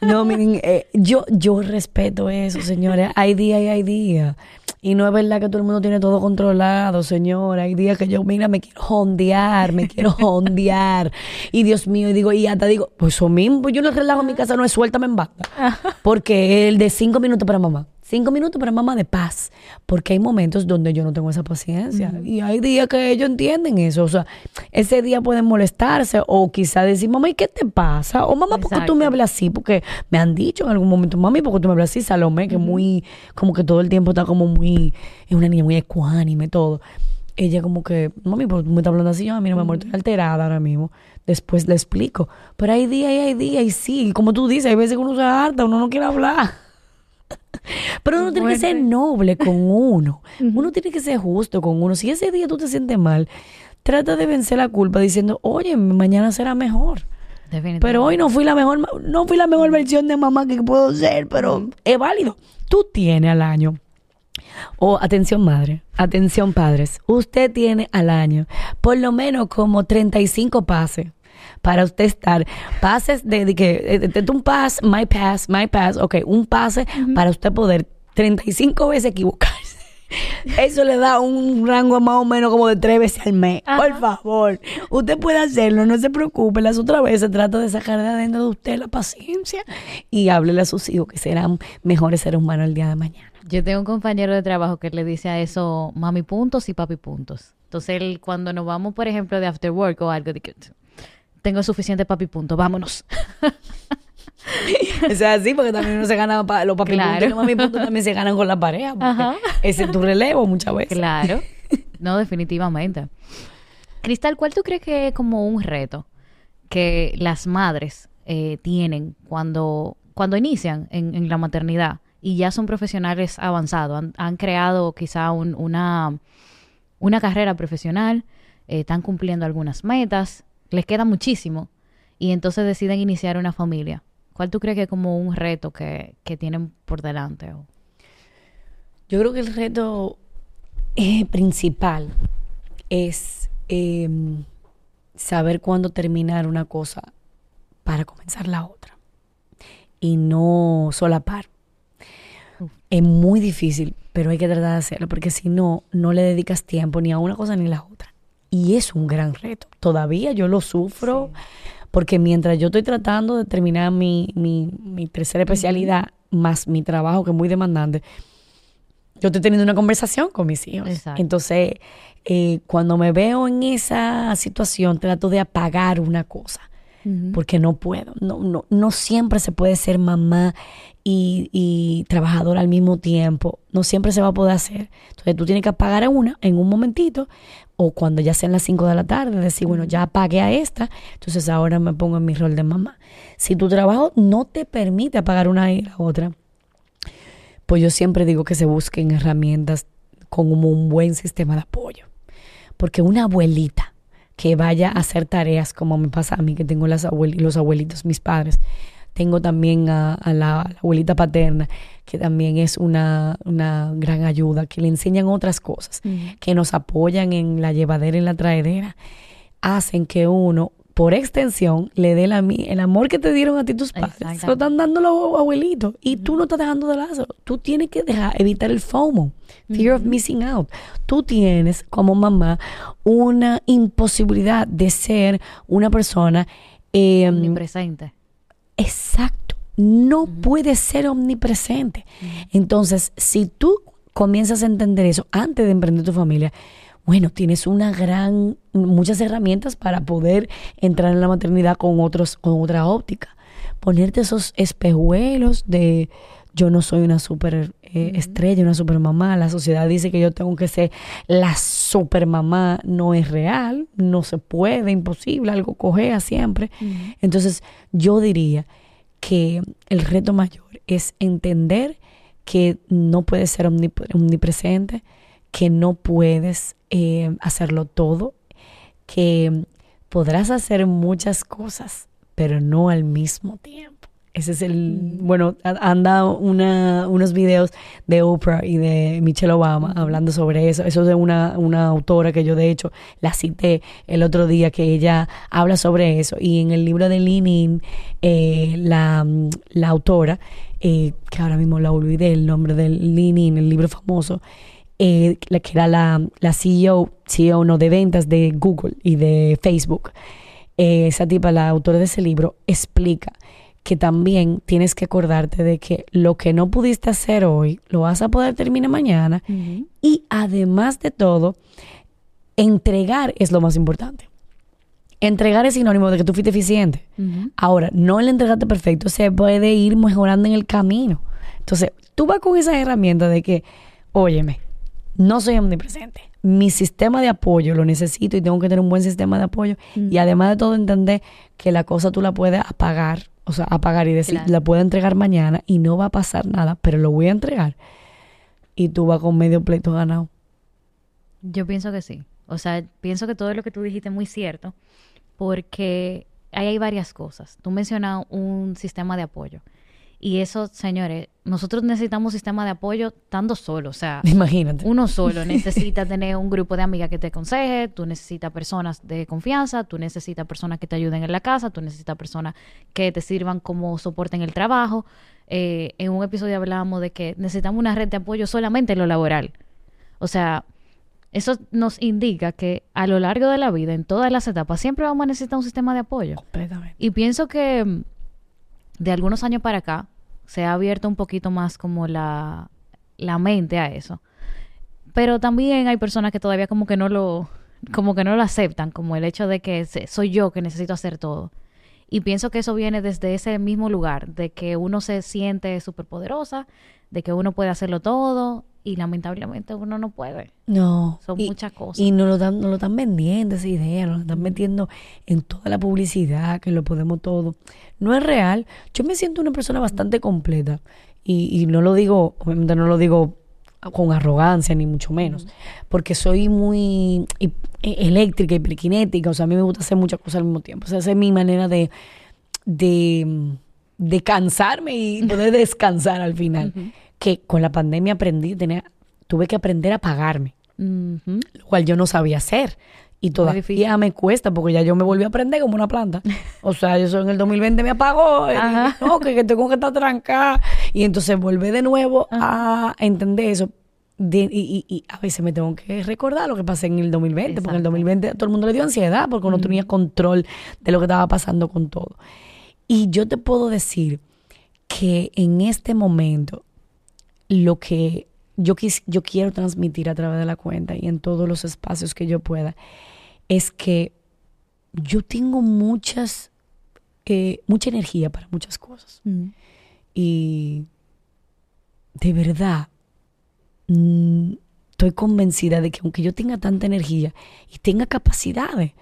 No, miren, eh, yo, yo respeto eso, señores. Hay días y hay días. Y no es verdad que todo el mundo tiene todo controlado, señora. Hay días que yo, mira, me quiero hondear, me quiero hondear. Y Dios mío, y digo, y hasta digo, pues eso mismo, yo no relajo en mi casa, no es suéltame en banda. Porque el de cinco minutos para mamá. Cinco minutos para mamá de paz. Porque hay momentos donde yo no tengo esa paciencia. Y hay días que ellos entienden eso. O sea, ese día pueden molestarse o quizá decir, mamá, ¿y qué te pasa? O mamá, ¿por qué tú me hablas así? Porque me han dicho en algún momento, mami, ¿por qué tú me hablas así? Salomé, que muy, como que todo el tiempo está como muy, es una niña muy ecuánime, todo. Ella como que, mami, ¿por qué tú me estás hablando así? Yo, a mí no me muerto, estoy alterada ahora mismo. Después le explico. Pero hay días y hay días y sí, como tú dices, hay veces que uno se harta, uno no quiere hablar. Pero uno tiene que ser noble con uno. Uno tiene que ser justo con uno. Si ese día tú te sientes mal, trata de vencer la culpa diciendo, oye, mañana será mejor. Pero hoy no fui la mejor, no fui la mejor versión de mamá que puedo ser, pero es válido. Tú tienes al año. O atención madre, atención padres, usted tiene al año por lo menos como 35 pases para usted estar. Pases de, que, de, un pass, my pass, my pass, ok, un pase para usted poder 35 veces equivocarse. Eso le da un rango más o menos como de tres veces al mes. Por favor, usted puede hacerlo, no se preocupe. Las otras veces trata de sacar de adentro de usted la paciencia y háblele a sus hijos que serán mejores seres humanos el día de mañana. Yo tengo un compañero de trabajo que le dice a eso mami puntos y papi puntos. Entonces, él, cuando nos vamos, por ejemplo, de after work o algo, de que tengo suficiente papi punto, vámonos. o sea, sí, porque también uno se gana los papi puntos y los mami puntos también se ganan con la pareja. Ese es tu relevo muchas veces. Claro. No, definitivamente. Cristal, ¿cuál tú crees que es como un reto que las madres eh, tienen cuando, cuando inician en, la maternidad y ya son profesionales avanzados? Han, creado quizá una, una carrera profesional, eh, están cumpliendo algunas metas, les queda muchísimo y entonces deciden iniciar una familia. ¿Cuál tú crees que es como un reto que, tienen por delante? Yo creo que el reto eh, principal es em, saber cuándo terminar una cosa para comenzar la otra y no solapar. Es muy difícil, pero hay que tratar de hacerlo porque si no, no le dedicas tiempo ni a una cosa ni a la otra. Y es un gran reto. Todavía yo lo sufro porque mientras yo estoy tratando de terminar mi, mi, tercera especialidad, más mi trabajo que es muy demandante, yo estoy teniendo una conversación con mis hijos. Entonces, eh, cuando me veo en esa situación, trato de apagar una cosa. Porque no puedo, no, no, no siempre se puede ser mamá y, y trabajadora al mismo tiempo, no siempre se va a poder hacer. Entonces tú tienes que apagar a una en un momentito o cuando ya sean las 5 de la tarde, decir, bueno, ya apagué a esta, entonces ahora me pongo en mi rol de mamá. Si tu trabajo no te permite apagar una y la otra, pues yo siempre digo que se busquen herramientas con un buen sistema de apoyo. Porque una abuelita que vaya a hacer tareas como me pasa a mí, que tengo las los abuelitos, mis padres, tengo también a, la, abuelita paterna, que también es una, gran ayuda, que le enseñan otras cosas, que nos apoyan en la llevadera y en la traedera, hacen que uno, por extensión, le dé la, el amor que te dieron a ti tus padres. Se lo están dando los abuelitos. Y tú no estás dejando de lado. Tú tienes que dejar, evitar el FOMO, fear of missing out. Tú tienes como mamá una imposibilidad de ser una persona eh, omnipresente Exacto. No puede ser omnipresente. Entonces, si tú comienzas a entender eso antes de emprender tu familia, bueno, tienes una gran, muchas herramientas para poder entrar en la maternidad con otros, con otra óptica. Ponerte esos espejuelos de yo no soy una super eh, estrella, una super mamá. La sociedad dice que yo tengo que ser la super mamá. No es real, no se puede, imposible, algo cojea siempre. Entonces, yo diría que el reto mayor es entender que no puedes ser omnipresente, que no puedes eh, hacerlo todo, que podrás hacer muchas cosas, pero no al mismo tiempo. Ese es el, bueno, han dado una, unos videos de Oprah y de Michelle Obama hablando sobre eso. Eso es de una, una autora que yo de hecho la cité el otro día, que ella habla sobre eso. Y en el libro de Lean eh, la, la, autora, eh, que ahora mismo la olvidé el nombre del Lean el libro famoso, eh, la, que era la, la CEO, CEO no de ventas de Google y de Facebook. esa tipa, la autora de ese libro, explica que también tienes que acordarte de que lo que no pudiste hacer hoy, lo vas a poder terminar mañana. Y además de todo, entregar es lo más importante. Entregar es sinónimo de que tú fuiste eficiente. Ahora, no el entregarte perfecto se puede ir mejorando en el camino. Entonces, tú vas con esa herramienta de que, óyeme, no soy omnipresente. Mi sistema de apoyo lo necesito y tengo que tener un buen sistema de apoyo. Y además de todo, entender que la cosa tú la puedes apagar o sea, apagar y decir, la puedo entregar mañana y no va a pasar nada, pero lo voy a entregar. Y tú vas con medio pleito ganado. Yo pienso que sí. O sea, pienso que todo lo que tú dijiste es muy cierto, porque ahí hay varias cosas. Tú mencionas un sistema de apoyo. Y eso, señores, nosotros necesitamos un sistema de apoyo estando solo. O sea, imagínate. Uno solo necesita tener un grupo de amigas que te aconseje, tú necesitas personas de confianza, tú necesitas personas que te ayuden en la casa, tú necesitas personas que te sirvan como soporte en el trabajo. Eh, en un episodio hablábamos de que necesitamos una red de apoyo solamente en lo laboral. O sea, eso nos indica que a lo largo de la vida, en todas las etapas, siempre vamos a necesitar un sistema de apoyo. Completamente. Y pienso que de algunos años para acá se ha abierto un poquito más como la, la mente a eso. Pero también hay personas que todavía como que no lo, como que no lo aceptan, como el hecho de que soy yo que necesito hacer todo. Y pienso que eso viene desde ese mismo lugar, de que uno se siente súper poderosa, de que uno puede hacerlo todo y lamentablemente uno no puede. No. Son muchas cosas. Y no lo, dan, no lo están vendiendo esa idea, nos lo están metiendo en toda la publicidad, que lo podemos todo. No es real. Yo me siento una persona bastante completa y, y no lo digo, obviamente no lo digo con arrogancia, ni mucho menos, porque soy muy e, eléctrica y periquinética, o sea, a mí me gusta hacer muchas cosas al mismo tiempo, o sea, esa es mi manera de, de, de cansarme y poder descansar al final, que con la pandemia aprendí, tenía, tuve que aprender a pagarme, lo cual yo no sabía hacer. Y todavía me cuesta porque ya yo me volví a aprender como una planta. O sea, yo en el 2020 me apagó, no, que, tengo que estar trancada. Y entonces volví de nuevo a entender eso. y, a veces me tengo que recordar lo que pasé en el 2020, porque en el 2020 todo el mundo le dio ansiedad porque no tenía control de lo que estaba pasando con todo. Y yo te puedo decir que en este momento lo que yo, yo quiero transmitir a través de la cuenta y en todos los espacios que yo pueda es que yo tengo muchas, eh, mucha energía para muchas cosas. Mm. Y de verdad, mm, estoy convencida de que aunque yo tenga tanta energía y tenga capacidades,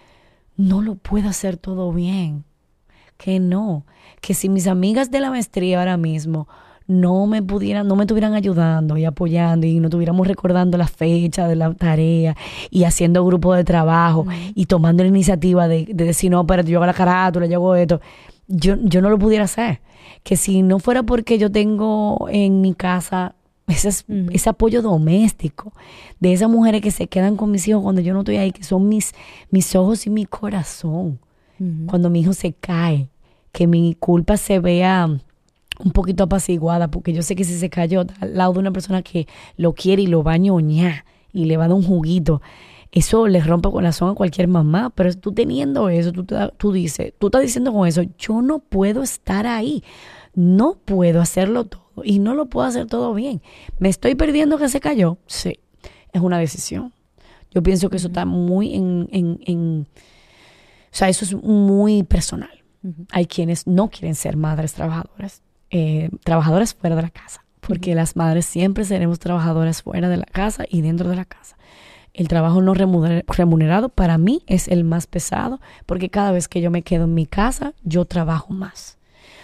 no lo puedo hacer todo bien. Que no. Que si mis amigas de la maestría ahora mismo no me pudieran, no me estuvieran ayudando y apoyando y no estuviéramos recordando la fecha de la tarea y haciendo grupo de trabajo y tomando la iniciativa de, decir, no, pero yo hago la carátula, yo hago esto, yo, yo no lo pudiera hacer. Que si no fuera porque yo tengo en mi casa ese, ese apoyo doméstico de esas mujeres que se quedan con mis hijos cuando yo no estoy ahí, que son mis, mis ojos y mi corazón. Cuando mi hijo se cae, que mi culpa se vea un poquito apaciguada, porque yo sé que si se cayó al lado de una persona que lo quiere y lo va a ñoñar y le va a dar un juguito, eso le rompe el corazón a cualquier mamá, pero tú teniendo eso, tú, tú dices, tú estás diciendo con eso, yo no puedo estar ahí, no puedo hacerlo todo y no lo puedo hacer todo bien. ¿Me estoy perdiendo que se cayó? Sí, es una decisión. Yo pienso que eso está muy en, en, en o sea, eso es muy personal. Hay quienes no quieren ser madres trabajadoras eh, trabajadoras fuera de la casa, porque las madres siempre seremos trabajadoras fuera de la casa y dentro de la casa. El trabajo no remunerado para mí es el más pesado, porque cada vez que yo me quedo en mi casa, yo trabajo más.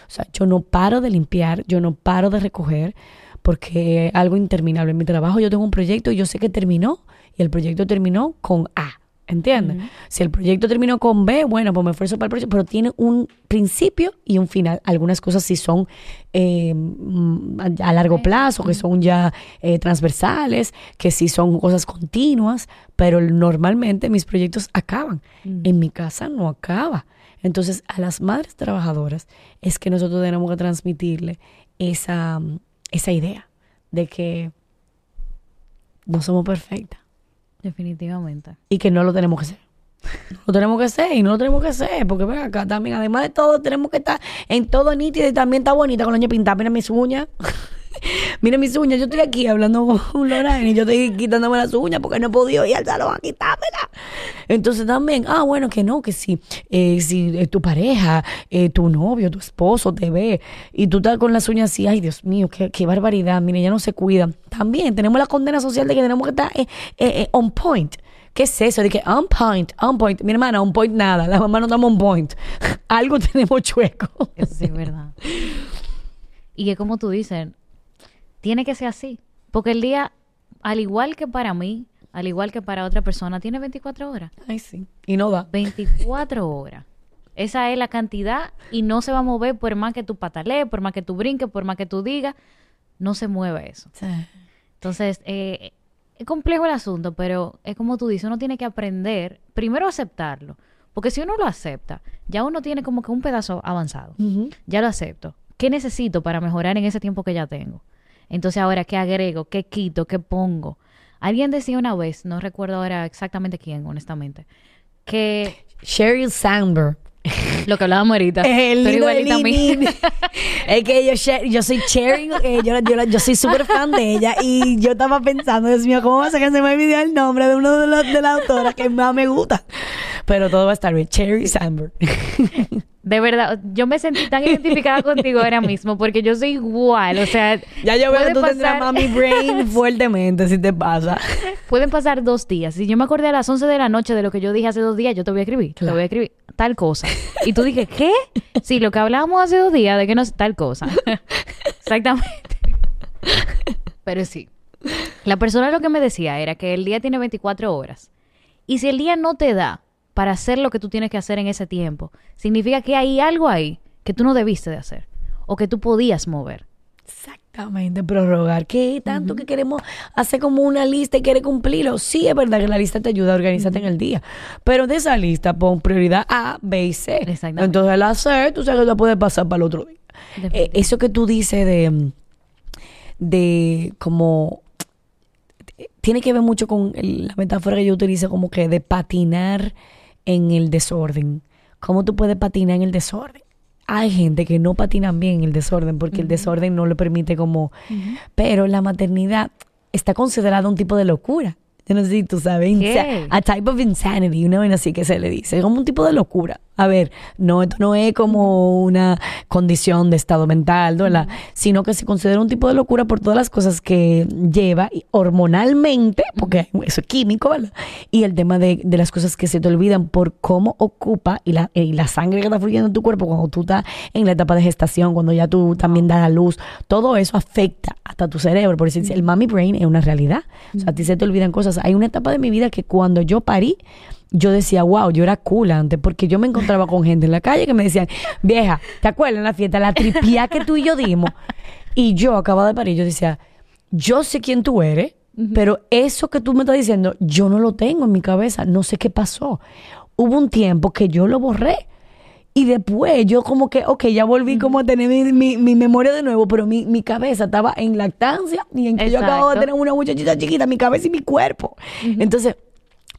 O sea, yo no paro de limpiar, yo no paro de recoger, porque algo interminable. En mi trabajo yo tengo un proyecto y yo sé que terminó, y el proyecto terminó con A. ¿Entiendes? Si el proyecto terminó con B, bueno, pues me esfuerzo para el proyecto, pero tiene un principio y un final. Algunas cosas sí son eh, mm, a largo plazo, que son ya eh, transversales, que sí son cosas continuas, pero normalmente mis proyectos acaban. En mi casa no acaba. Entonces, a las madres trabajadoras es que nosotros tenemos que transmitirle esa, esa idea de que no somos perfectas Definitivamente. y que no lo tenemos que hacer. No lo tenemos que hacer y no lo tenemos que hacer, porque ven acá también, además de todo, tenemos que estar en todo nítido y también está bonita con la uña pintada. Mira mis uñas. Mira mis uñas, yo estoy aquí hablando con Lorraine y yo estoy quitándome las uñas porque no he podido ir al salón a quitármela. Entonces también, ah, bueno, que no, que si, eh, si eh, tu pareja, eh, tu novio, tu esposo te ve y tú estás con las uñas así, ay Dios mío, qué, barbaridad, mire, ya no se cuida. También tenemos la condena social de que tenemos que estar on point. ¿Qué es eso? De que on point, on point. Mi hermana, on point nada. La mamá no estamos on point. Algo tenemos chueco. Eso sí es verdad. Y que como tú dices, tiene que ser así. Porque el día, al igual que para mí, al igual que para otra persona, tiene 24 horas. Ay, sí. Y no da. 24 horas. Esa es la cantidad y no se va a mover por más que tú patalees, por más que tú brinques, por más que tú digas. No se mueve eso. Entonces, eh, es complejo el asunto, pero es como tú dices, uno tiene que aprender, primero aceptarlo, porque si uno lo acepta, ya uno tiene como que un pedazo avanzado. Ya lo acepto. ¿Qué necesito para mejorar en ese tiempo que ya tengo? Entonces ahora, ¿qué agrego? ¿Qué quito? ¿Qué pongo? Alguien decía una vez, no recuerdo ahora exactamente quién, honestamente, que Sheryl Sandberg. lo que hablábamos ahorita, El pero igualita a mí. Es que yo, yo soy Cheryl, eh, yo, yo, yo soy súper fan de ella y yo estaba pensando, Dios mío, ¿cómo va a ser que se me olvidó el nombre de uno de los de las autoras que más me gusta? Pero todo va a estar bien. Cheryl Sandberg. De verdad, yo me sentí tan identificada contigo ahora mismo porque yo soy igual, o sea, ya yo veo que tú tendrás pasar- mami brain fuertemente si te pasa. Pueden pasar dos días. Si yo me acordé a las 11 de la noche de lo que yo dije hace dos días, yo te voy a escribir. Te voy a escribir tal cosa. Y tú dije, ¿qué? Sí, lo que hablábamos hace dos días de que no es tal cosa. Exactamente. Pero sí. La persona lo que me decía era que el día tiene 24 horas. Y si el día no te da para hacer lo que tú tienes que hacer en ese tiempo, significa que hay algo ahí que tú no debiste de hacer o que tú podías mover. Exactamente, prorrogar. ¿Qué tanto que queremos hacer como una lista y quiere cumplirlo? Sí, es verdad que la lista te ayuda a organizarte en el día. Pero de esa lista pon prioridad A, B y C. Exactamente. Entonces el A, C, tú sabes que la puedes pasar para el otro día. Eh, eso que tú dices de, mm, de como tiene que ver mucho con el- la metáfora que yo utilizo como que de patinar en el desorden. ¿Cómo tú puedes patinar en el desorden? Hay gente que no patinan bien en el desorden porque el desorden no le permite como... Pero la maternidad está considerada un tipo de locura. Yo no sé si tú sabes. A type of insanity, una vaina así que se le dice. Es como un tipo de locura. A ver, no, esto no es como una condición de estado mental, ¿verdad? Sino que se considera un tipo de locura por todas las cosas que lleva hormonalmente, porque eso es químico, ¿verdad? Y el tema de, de las cosas que se te olvidan por cómo ocupa y la, y la sangre que está fluyendo en tu cuerpo cuando tú estás en la etapa de gestación, cuando ya tú también das a luz, todo eso afecta hasta tu cerebro. Por eso el mommy brain es una realidad. O sea, a ti se te olvidan cosas. Hay una etapa de mi vida que cuando yo parí, yo decía, wow, yo era cool antes, porque yo me encontraba con gente en la calle que me decían, vieja, ¿te acuerdas en la fiesta, la tripia que tú y yo dimos? Y yo acababa de parir, yo decía, yo sé quién tú eres, pero eso que tú me estás diciendo, yo no lo tengo en mi cabeza, no sé qué pasó. Hubo un tiempo que yo lo borré. Y después yo como que, ok, ya volví como a tener mi, mi- mi memoria de nuevo, pero mi, mi cabeza estaba en lactancia y en que yo acabo de tener una muchachita chiquita, mi cabeza y mi cuerpo. Entonces,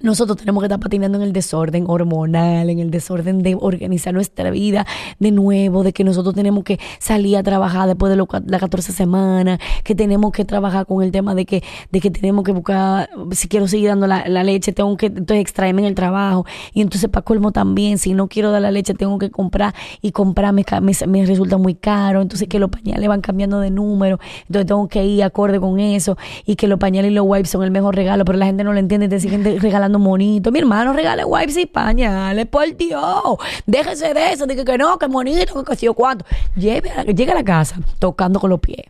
nosotros tenemos que estar patinando en el desorden hormonal, en el desorden de organizar nuestra vida de nuevo, de que nosotros tenemos que salir a trabajar después de las 14 semanas, que tenemos que trabajar con el tema de que, de que tenemos que buscar, si quiero seguir dando la, leche, tengo que entonces extraerme en el trabajo. Y entonces para colmo también, si no quiero dar la leche, tengo que comprar y comprar me, me, resulta muy caro. Entonces que los pañales van cambiando de número, entonces tengo que ir acorde con eso y que los pañales y los wipes son el mejor regalo, pero la gente no lo entiende, te siguen regalando regalando monitos. Mi hermano regala wipes y pañales, por Dios. Déjese de eso, dije que no, que monito, que yo cuánto. Lleve a- llega a la casa tocando con los pies.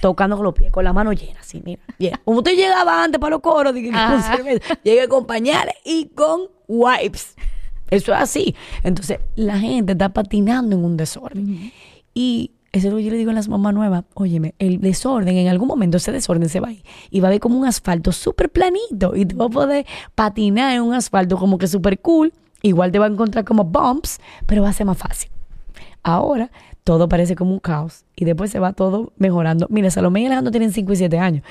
Tocando con los pies, con la mano llena, así, mira. bien. Como usted llegaba antes para los coros, dije con cerveza, llegué con pañales y con wipes. Eso es así. Entonces, la gente está patinando en un desorden. Y eso es lo que yo le digo a las mamás nuevas. Óyeme, el desorden, en algún momento ese desorden se va a ir. Y va a haber como un asfalto súper planito. Y tú vas a poder patinar en un asfalto como que súper cool. Igual te va a encontrar como bumps, pero va a ser más fácil. Ahora todo parece como un caos y después se va todo mejorando. Mira, Salomé y Alejandro tienen 5 y 7 años.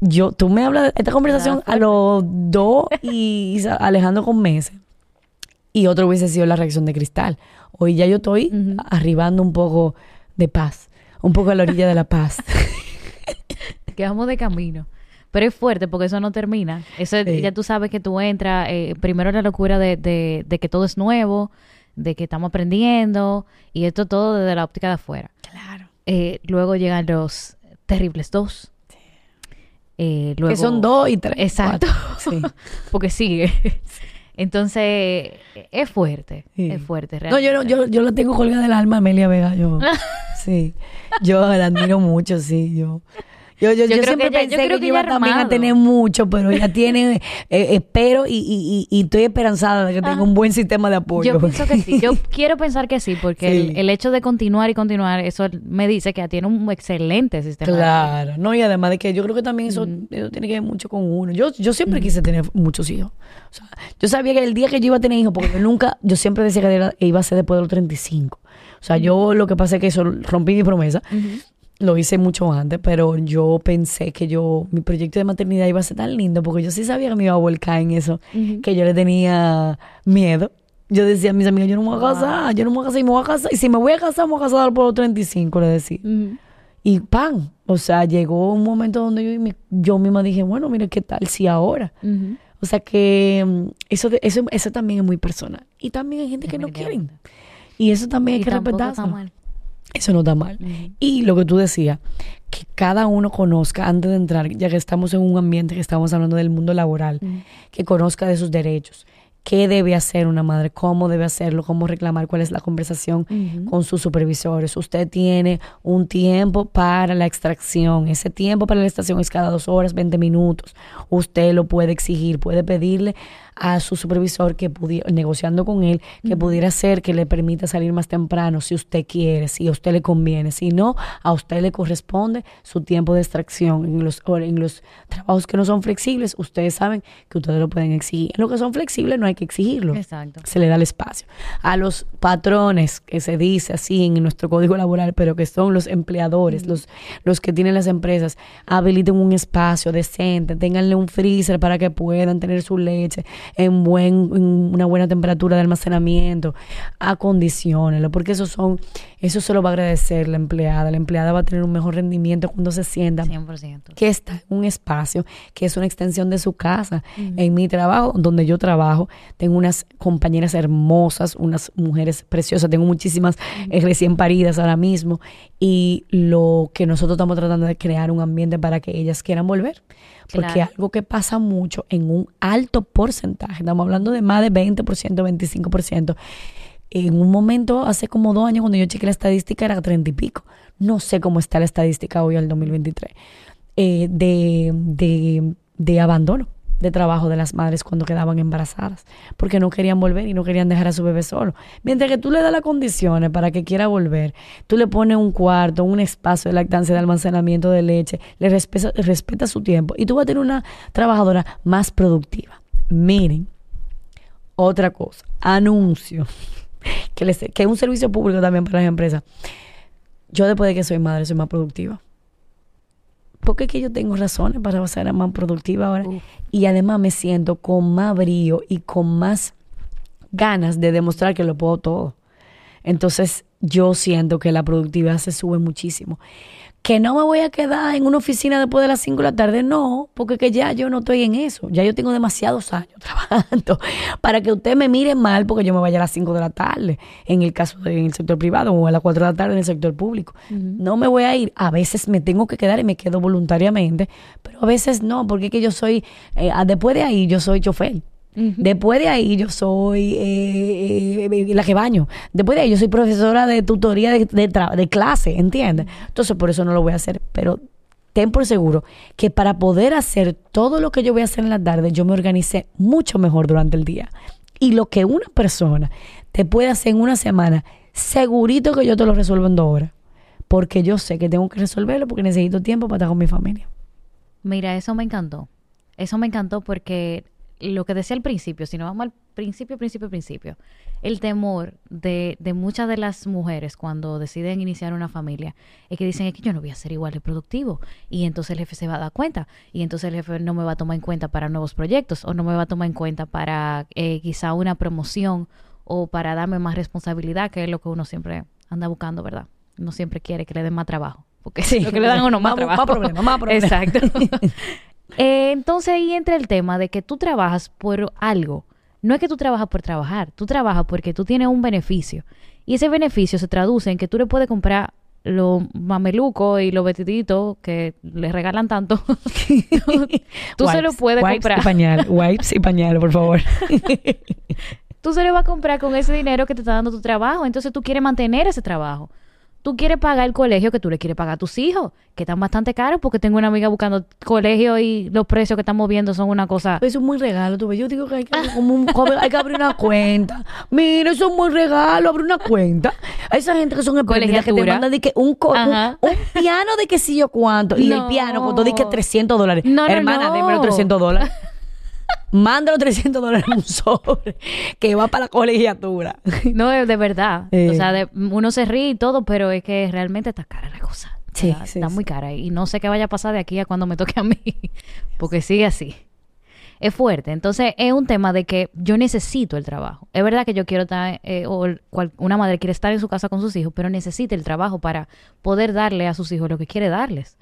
Yo, tú me hablas de esta conversación a los dos y Alejandro con meses. Y otro hubiese sido la reacción de cristal. Hoy ya yo estoy arribando un poco de paz, un poco a la orilla de la paz. que vamos de camino. Pero es fuerte porque eso no termina. Eso Sí. ya tú sabes que tú entras, eh, primero la locura de, de, de que todo es nuevo, de que estamos aprendiendo, y esto todo desde la óptica de afuera. Claro. Eh, luego llegan los terribles dos. Eh, luego, que son dos y tres. Exacto. Sí. porque sigue. Entonces, es fuerte, Sí. es fuerte. No, yo, no, yo, yo la tengo colgada del alma, Amelia Vega. Yo, sí. Yo la admiro mucho, sí. Yo, yo, yo, Yo siempre que ella- pensé yo que, que iba también a tener mucho, pero ella tiene, eh, espero y, y, y, y estoy esperanzada de que tenga Ajá. un buen sistema de apoyo. Yo pienso que sí. Yo quiero pensar que sí, porque Sí. el, el hecho de continuar y continuar, eso me dice que tiene un excelente sistema. de apoyo. Claro, no, y además de que yo creo que también eso, eso tiene que ver mucho con uno. Yo, yo siempre quise tener muchos hijos. O sea, yo sabía que el día que yo iba a tener hijos, porque yo nunca, yo siempre decía que era- iba a ser después de los 35. O sea, yo lo que pasa es que eso rompí mi promesa. Lo hice mucho antes, pero yo pensé que yo, mi proyecto de maternidad iba a ser tan lindo, porque yo sí sabía que me iba a volcar en eso, que yo le tenía miedo. Yo decía a mis amigas, yo no me voy a casar, yo no me voy a casar, y me voy a casar, y si me voy a casar, me voy a casar por los 35, le decía. Y pan, o sea, llegó un momento donde yo, yo misma dije, bueno, mira, ¿qué tal si ahora? O sea que mm, eso, eso, eso también es muy personal. Y también hay gente que no quieren. Y eso también hay que mal. Eso no está mal. Y lo que tú decías, que cada uno conozca antes de entrar, ya que estamos en un ambiente que estamos hablando del mundo laboral, que conozca de sus derechos. ¿Qué debe hacer una madre? ¿Cómo debe hacerlo? ¿Cómo reclamar? ¿Cuál es la conversación con sus supervisores? Usted tiene un tiempo para la extracción. Ese tiempo para la extracción es cada dos horas, 20 minutos. Usted lo puede exigir, puede pedirle a su supervisor que pudiera, negociando con él, que pudiera hacer que le permita salir más temprano si usted quiere, si a usted le conviene. Si no, a usted le corresponde su tiempo de extracción. En los, en los trabajos que no son flexibles, ustedes saben que ustedes lo pueden exigir. En los que son flexibles no hay que exigirlo Exacto. se le da el espacio. A los patrones, que se dice así en nuestro código laboral, pero que son los empleadores, los, los que tienen las empresas, habiliten un espacio decente, ténganle un freezer para que puedan tener su leche en, buen, en una buena temperatura de almacenamiento, acondicionenlo, porque eso son, eso se lo va a agradecer la empleada, la empleada va a tener un mejor rendimiento cuando se sienta. 100%. que está en un espacio que es una extensión de su casa. En mi trabajo, donde yo trabajo, tengo unas compañeras hermosas, unas mujeres preciosas, tengo muchísimas eh, recién paridas ahora mismo. Y lo que nosotros estamos tratando de crear un ambiente para que ellas quieran volver. Porque algo que pasa mucho en un alto porcentaje, estamos hablando de más de 20%, 25%, en un momento, hace como dos años, cuando yo chequeé la estadística, era 30 y pico. No sé cómo está la estadística hoy, al 2023, eh, de, de, de abandono de trabajo de las madres cuando quedaban embarazadas, porque no querían volver y no querían dejar a su bebé solo. Mientras que tú le das las condiciones para que quiera volver, tú le pones un cuarto, un espacio de lactancia, de almacenamiento de leche, le respeta, respeta su tiempo y tú vas a tener una trabajadora más productiva. Miren, otra cosa, anuncio, que, les, que es un servicio público también para las empresas. Yo después de que soy madre soy más productiva. Porque es que yo tengo razones para ser más productiva ahora. Y además me siento con más brío y con más ganas de demostrar que lo puedo todo. Entonces yo siento que la productividad se sube muchísimo. Que no me voy a quedar en una oficina después de las 5 de la tarde, no, porque que ya yo no estoy en eso. Ya yo tengo demasiados años trabajando para que usted me mire mal porque yo me vaya a las 5 de la tarde, en el caso del sector privado, o a las 4 de la tarde en el sector público. No me voy a ir. A veces me tengo que quedar y me quedo voluntariamente, pero a veces no, porque es que yo soy, eh, ah, después de ahí yo soy chofer. Después de ahí yo soy eh, eh, la que baño. Después de ahí yo soy profesora de tutoría de, de clase, ¿entiendes? Entonces por eso no lo voy a hacer. Pero ten por seguro que para poder hacer todo lo que yo voy a hacer en la tarde, yo me organicé mucho mejor durante el día. Y lo que una persona te puede hacer en una semana, segurito que yo te lo resuelvo en dos horas. Porque yo sé que tengo que resolverlo porque necesito tiempo para estar con mi familia. Mira, eso me encantó. Eso me encantó porque lo que decía al principio, si no vamos al principio, principio, principio, el temor de, de, muchas de las mujeres cuando deciden iniciar una familia es que dicen es que yo no voy a ser igual de productivo y entonces el jefe se va a dar cuenta y entonces el jefe no me va a tomar en cuenta para nuevos proyectos o no me va a tomar en cuenta para eh, quizá una promoción o para darme más responsabilidad, que es lo que uno siempre anda buscando, ¿verdad? Uno siempre quiere que le den más trabajo. Porque sí. lo que le dan a uno más, trabajo. Más problemas, más problemas. Exacto. Eh, entonces ahí entra el tema de que tú trabajas por algo. No es que tú trabajas por trabajar, tú trabajas porque tú tienes un beneficio. Y ese beneficio se traduce en que tú le puedes comprar los mamelucos y los vestiditos que le regalan tanto. tú se lo puedes wipes comprar. Y pañal, wipes y pañal, por favor. tú se lo vas a comprar con ese dinero que te está dando tu trabajo. Entonces tú quieres mantener ese trabajo tú quieres pagar el colegio que tú le quieres pagar a tus hijos, que están bastante caros, porque tengo una amiga buscando colegio y los precios que estamos viendo son una cosa. Eso es muy regalo, tú ves. Yo digo que hay que, como un, hay que abrir una cuenta. Mira, eso es muy regalo, abre una cuenta. Hay esa gente que son emprendidas que te mandan de que un, un, piano de que sí yo cuánto. Y el piano costó de que 300 dólares. No, no, Hermana, no. los 300 dólares. Mándalo 300 dólares en un sobre que va para la colegiatura. No, es de verdad. O sea, uno se ríe y todo, pero es que realmente está cara la cosa. Sí, está muy cara. Y no sé qué vaya a pasar de aquí a cuando me toque a mí. Porque sigue así. Es fuerte. Entonces, es un tema de que yo necesito el trabajo. Es verdad que yo quiero estar, eh, o una madre quiere estar en su casa con sus hijos, pero necesita el trabajo para poder darle a sus hijos lo que quiere darles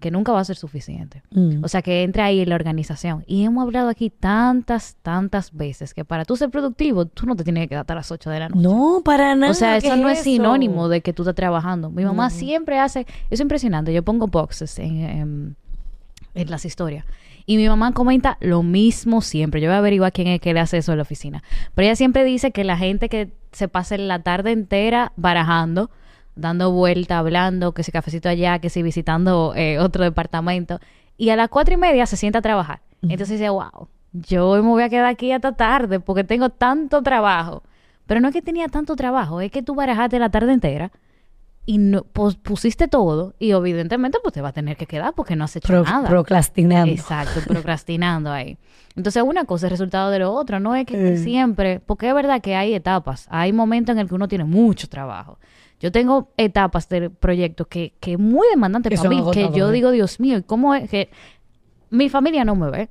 que nunca va a ser suficiente. Mm. O sea, que entre ahí en la organización. Y hemos hablado aquí tantas, tantas veces que para tú ser productivo, tú no te tienes que quedar hasta las 8 de la noche. No, para nada. O sea, eso no es, sinónimo de que tú estás trabajando. Mi mamá siempre hace, es impresionante, yo pongo boxes en, en, las historias. Y mi mamá comenta lo mismo siempre. Yo voy a averiguar quién es que le hace eso en la oficina. Pero ella siempre dice que la gente que se pasa la tarde entera barajando, dando vuelta, hablando, que si cafecito allá, que si visitando eh, otro departamento. Y a las cuatro y media se sienta a trabajar. Entonces dice, wow, yo me voy a quedar aquí hasta tarde porque tengo tanto trabajo. Pero no es que tenía tanto trabajo, es que tú barajaste la tarde entera y no, pues, pusiste todo y evidentemente pues te va a tener que quedar porque no has hecho nada. Procrastinando. Exacto, procrastinando ahí. Entonces una cosa es resultado de lo otro, no es que siempre, porque es verdad que hay etapas, hay momentos en el que uno tiene mucho trabajo. Yo tengo etapas de proyectos que, que muy demandantes para mí, que yo digo, Dios mío, ¿cómo es que mi familia no me ve?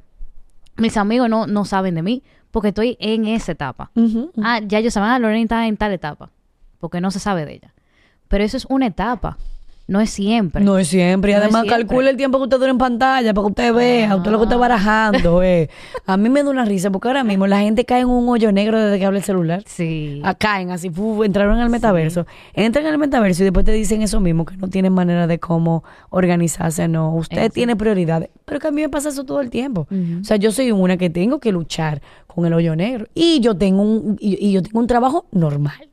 Mis amigos no, no saben de mí porque estoy en esa etapa. Ah, ya ellos saben, ah, Lorena está en tal etapa, porque no se sabe de ella. Pero eso es una etapa. No es siempre. No es siempre. Y además calcula el tiempo que usted dura en pantalla para que usted vea, usted lo que está barajando. Eh. A mí me da una risa porque ahora mismo la gente cae en un hoyo negro desde que habla el celular. Sí. Ah, caen así, entraron en el metaverso. Entran en el metaverso y después te dicen eso mismo, que no tienen manera de cómo organizarse. No, usted tiene prioridades. Pero que a mí me pasa eso todo el tiempo. O sea, yo soy una que tengo que luchar con el hoyo negro. Y yo tengo un, y, yo tengo un trabajo normal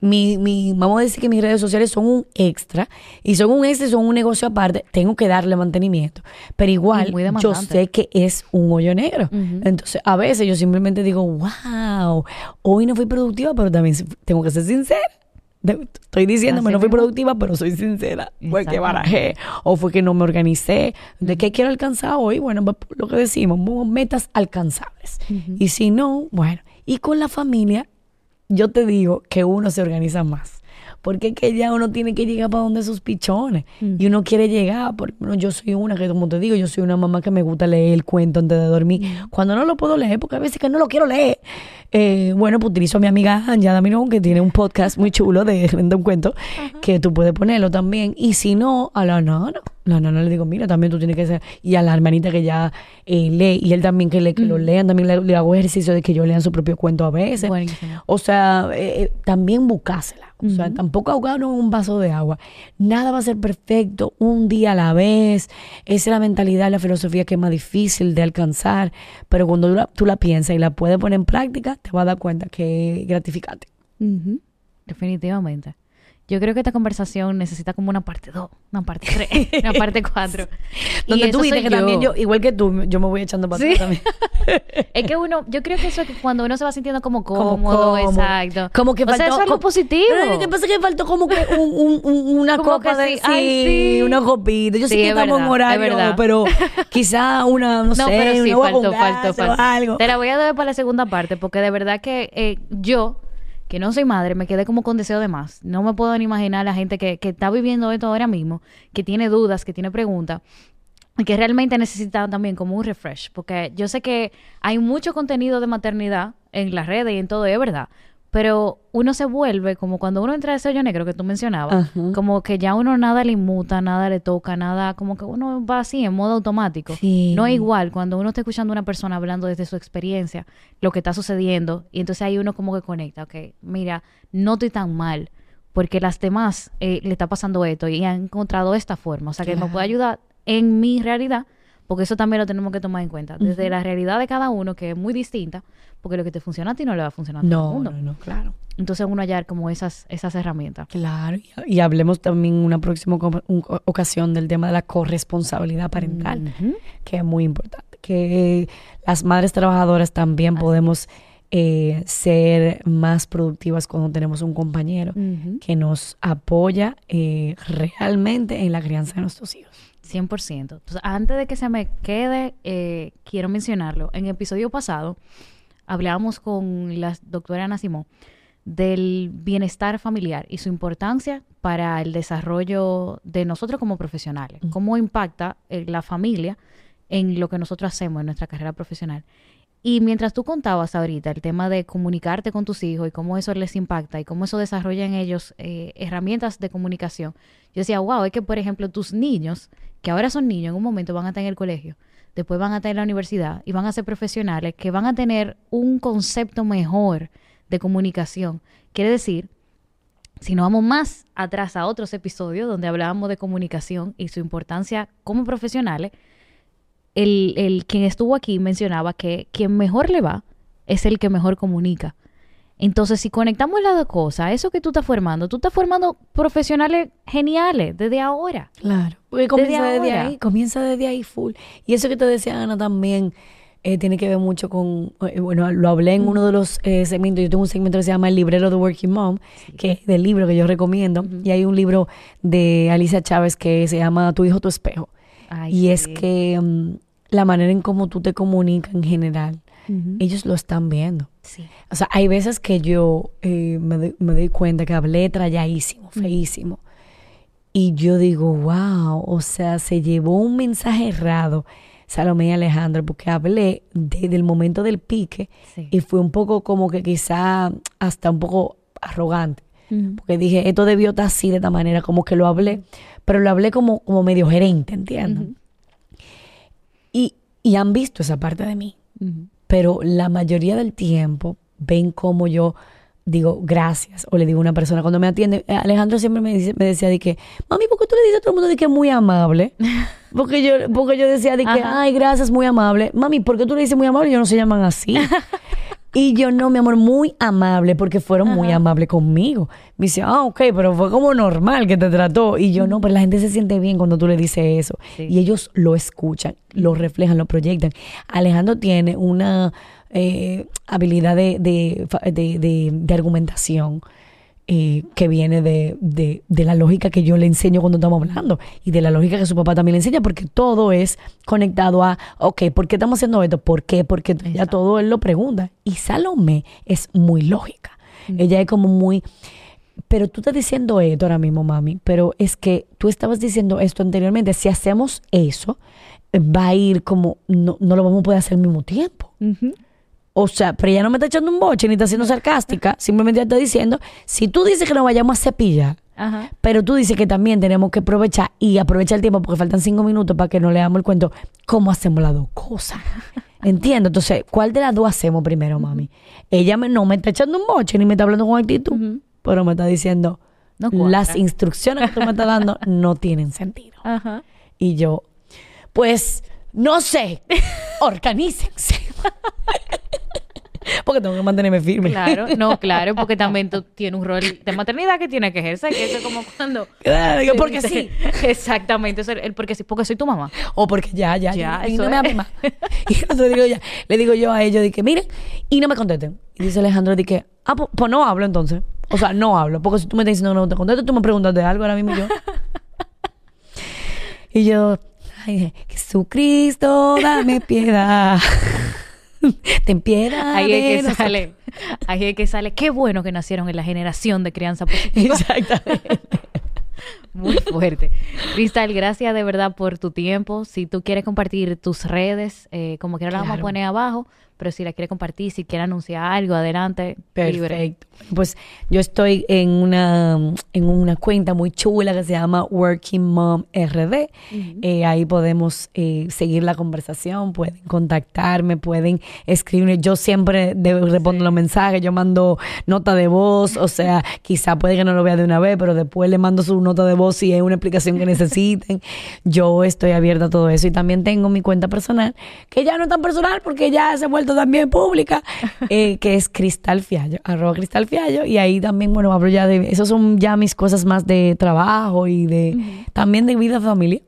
mi, mi, vamos a decir que mis redes sociales son un extra y son un extra y son un negocio aparte, tengo que darle mantenimiento. Pero igual, yo sé que es un hoyo negro. Entonces, a veces yo simplemente digo, wow, hoy no fui productiva, pero también tengo que ser sincera. Estoy diciéndome, no fui productiva, pero soy sincera. Fue que barajé o fue que no me organicé. ¿De qué quiero alcanzar hoy? Bueno, lo que decimos, metas alcanzables. Y si no, bueno. Y con la familia, yo te digo que uno se organiza más. Porque es que ya uno tiene que llegar para donde sus pichones. Y uno quiere llegar. Por, yo soy una que, como te digo, yo soy una mamá que me gusta leer el cuento antes de dormir. Cuando no lo puedo leer, porque a veces que no lo quiero leer. Eh, bueno, pues utilizo a mi amiga Anja Daminón, que tiene un podcast muy chulo de un cuento, que tú puedes ponerlo también. Y si no, a la no la nana le digo, mira, también tú tienes que ser, y a la hermanita que ya eh, lee, y él también que, le, que lo lean, también le, le hago ejercicio de que yo lean su propio cuento a veces. Buenísimo. O sea, eh, eh, también buscásela. O sea, tampoco ahogarnos en un vaso de agua. Nada va a ser perfecto, un día a la vez. Esa es la mentalidad, la filosofía que es más difícil de alcanzar. Pero cuando tú la, tú la piensas y la puedes poner en práctica, te vas a dar cuenta que es gratificante. Definitivamente. Yo creo que esta conversación necesita como una parte 2, una parte 3, una parte 4. Donde tú dices que también yo, igual que tú, yo me voy echando para Sí. atrás también. Es que uno, yo creo que eso es que cuando uno se va sintiendo como Como cómodo, cómodo. exacto. Como que o sea, faltó- eso es algo como- positivo. Pero que pasa que faltó como que un, un- un- una Como copa de sí, ay, sí. una copita. Yo sé Sí, que es estamos en verdad, horario, es pero quizá una, no, No, sé, pero sí, una faltó, faltó, o faltó. algo. Te la voy a dar para la segunda parte, porque de verdad que eh, yo, que no soy madre, me quedé como con deseo de más. No me puedo ni imaginar la gente que, que está viviendo esto ahora mismo, que tiene dudas, que tiene preguntas. Y que realmente necesita también como un refresh, porque yo sé que hay mucho contenido de maternidad en las redes y en todo, es verdad. Pero uno se vuelve como cuando uno entra a ese hoyo negro que tú mencionabas, Ajá. como que ya uno nada le inmuta, nada le toca, nada, como que uno va así en modo automático. Sí. No es igual cuando uno está escuchando a una persona hablando desde su experiencia, lo que está sucediendo, y entonces ahí uno como que conecta, ok, mira, no estoy tan mal, porque las demás eh, le está pasando esto y han encontrado esta forma, o sea, que me puede ayudar en mi realidad, porque eso también lo tenemos que tomar en cuenta, desde la realidad de cada uno, que es muy distinta, porque lo que te funciona a ti no le va a funcionar a todo el No, mundo. no, no, claro. Entonces uno hallar como esas, esas herramientas. Claro, y, hablemos también en una próxima un- ocasión del tema de la corresponsabilidad parental, que es muy importante. Que las madres trabajadoras también Así podemos eh, ser más productivas cuando tenemos un compañero que nos apoya eh, realmente en la crianza de nuestros hijos. 100%. Entonces, antes de que se me quede, eh, quiero mencionarlo. En el episodio pasado hablábamos con la doctora Ana Simón del bienestar familiar y su importancia para el desarrollo de nosotros como profesionales. Cómo impacta eh, la familia en lo que nosotros hacemos en nuestra carrera profesional. Y mientras tú contabas ahorita el tema de comunicarte con tus hijos y cómo eso les impacta y cómo eso desarrolla en ellos eh, herramientas de comunicación, yo decía, wow, es que por ejemplo tus niños, que ahora son niños, en un momento van a estar en el colegio, después van a estar en la universidad y van a ser profesionales que van a tener un concepto mejor de comunicación. Quiere decir, si nos vamos más atrás a otros episodios donde hablábamos de comunicación y su importancia como profesionales, el, el quien estuvo aquí mencionaba que quien mejor le va es el que mejor comunica. Entonces, si conectamos las dos cosas, eso que tú estás formando, tú estás formando profesionales geniales desde ahora. Claro. Porque comienza Desde ahí, comienza desde ahí full. Y eso que te decía Ana también eh, tiene que ver mucho con, eh, bueno, lo hablé en uno de los eh, segmentos, yo tengo un segmento que se llama El librero de Working Mom, que es del libro que yo recomiendo, y hay un libro de Alicia Chávez que se llama Tu hijo, tu espejo. Ay, y es que mm, la manera en cómo tú te comunicas en general, ellos lo están viendo. Sí. O sea, hay veces que yo eh, me, doy, me doy cuenta que hablé tralladísimo, feísimo. Y yo digo, wow, o sea, se llevó un mensaje errado Salomé y Alejandro, porque hablé desde el momento del pique Sí. y fue un poco como que quizá hasta un poco arrogante. Porque dije, esto debió estar así de esta manera, como que lo hablé, pero lo hablé como, como medio gerente, ¿entiendes? Y, y han visto esa parte de mí pero la mayoría del tiempo ven como yo digo gracias o le digo a una persona cuando me atiende eh, Alejandro siempre me, dice, me decía de que mami ¿por qué tú le dices a todo el mundo de que es muy amable? porque yo porque yo decía de que Ajá. ay gracias muy amable mami ¿por qué tú le dices muy amable? ellos no se llaman así y yo no mi amor muy amable porque fueron muy amables conmigo. Me dice ah ok pero fue como normal que te trató y yo no pero la gente se siente bien cuando tú le dices eso Sí. y ellos lo escuchan, lo reflejan, lo proyectan. Alejandro tiene una eh, habilidad de, de- de- de argumentación eh, que viene de, de- de la lógica que yo le enseño cuando estamos hablando y de la lógica que su papá también le enseña, porque todo es conectado a, ok, ¿por qué estamos haciendo esto? ¿Por qué? Porque ya Exacto. todo él lo pregunta. Y Salomé es muy lógica. Ella es como muy pero tú estás diciendo esto ahora mismo, mami, pero es que tú estabas diciendo esto anteriormente. Si hacemos eso, va a ir como, no, no lo vamos a poder hacer al mismo tiempo. O sea, pero ella no me está echando un boche ni está siendo sarcástica, simplemente ella está diciendo, si tú dices que nos vayamos a cepillar, Ajá. Pero tú dices que también tenemos que aprovechar y aprovechar el tiempo porque faltan cinco minutos para que no leamos el cuento. ¿Cómo hacemos las dos cosas? Entiendo. Entonces, ¿cuál de las dos hacemos primero, mami? Ella me- no me está echando un boche ni me está hablando con actitud, pero me está diciendo No las instrucciones que tú me estás dando no tienen sentido. Ajá. Y yo, pues, no sé, organícense. porque tengo que mantenerme firme. Claro, no, claro, porque también tú tienes un rol de maternidad que tienes que ejercer, que eso es como cuando... Claro, porque sí. Exactamente, eso es el porque sí, porque soy tu mamá. O porque ya, ya, Ya, ya. Y no me es. hable más. Y entonces digo, ya, le digo yo a ellos, dije, miren, y no me contesten. Y dice Alejandro, dije, ah, pues, pues no hablo entonces. O sea, no hablo. Porque si tú me estás diciendo que no te contesto, tú me preguntas de algo ahora mismo yo. y yo, ay, Jesucristo, dame piedad. Ten piedad. Ahí es que nosotros. sale, ahí es que sale, qué bueno que nacieron en la generación de crianza positiva. Exactamente. Muy fuerte. Cristal, gracias de verdad por tu tiempo. Si tú quieres compartir tus redes, eh, como quiera la vamos a Claro. poner abajo, pero si la quieres compartir, si quieres anunciar algo, adelante. libre. Perfecto. Pues yo estoy en una, en una cuenta muy chula que se llama Working Mom RD. Eh, ahí podemos eh, seguir la conversación, pueden contactarme, pueden escribirme. Yo siempre de- respondo los mensajes, yo mando nota de voz, o sea, quizá puede que no lo vea de una vez, pero después le mando su nota de voz si es una explicación que necesiten. Yo estoy abierta a todo eso y también tengo mi cuenta personal, que ya no es tan personal porque ya se ha también pública, eh, que es Cristal Fiallo, arroba Cristal Fiallo, y ahí también, bueno, hablo ya de, esos son ya mis cosas más de trabajo y de, también de vida familia.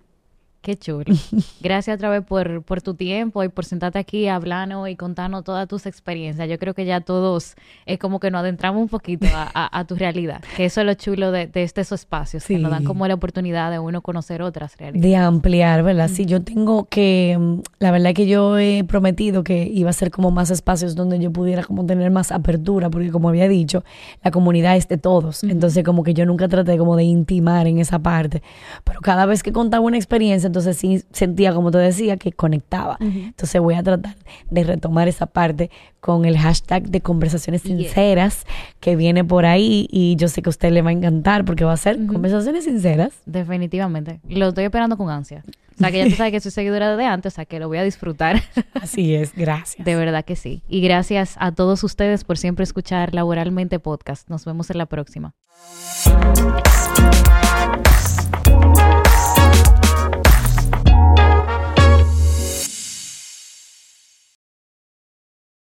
Qué chulo. Gracias otra vez por, por tu tiempo y por sentarte aquí hablando y contarnos todas tus experiencias. Yo creo que ya todos es como que nos adentramos un poquito a, a- a tu realidad, que eso es lo chulo de, de estos espacios, que nos dan Sí. como la oportunidad de uno conocer otras realidades. De ampliar, ¿verdad? Sí, yo tengo que, mm, la verdad que yo he prometido que iba a ser como más espacios donde yo pudiera como tener más apertura, porque como había dicho, la comunidad es de todos, entonces como que yo nunca traté como de intimar en esa parte, pero cada vez que contaba una experiencia, entonces sí sentía, como te decía, que conectaba. Entonces voy a tratar de retomar esa parte con el hashtag de conversaciones Yeah. sinceras que viene por ahí y yo sé que a usted le va a encantar porque va a ser conversaciones sinceras. Definitivamente. Lo estoy esperando con ansia. O sea, que ya tú sabes que soy seguidora de antes, o sea, que lo voy a disfrutar. Así es, gracias. De verdad que sí. Y gracias a todos ustedes por siempre escuchar Laboralmente Podcast. Nos vemos en la próxima.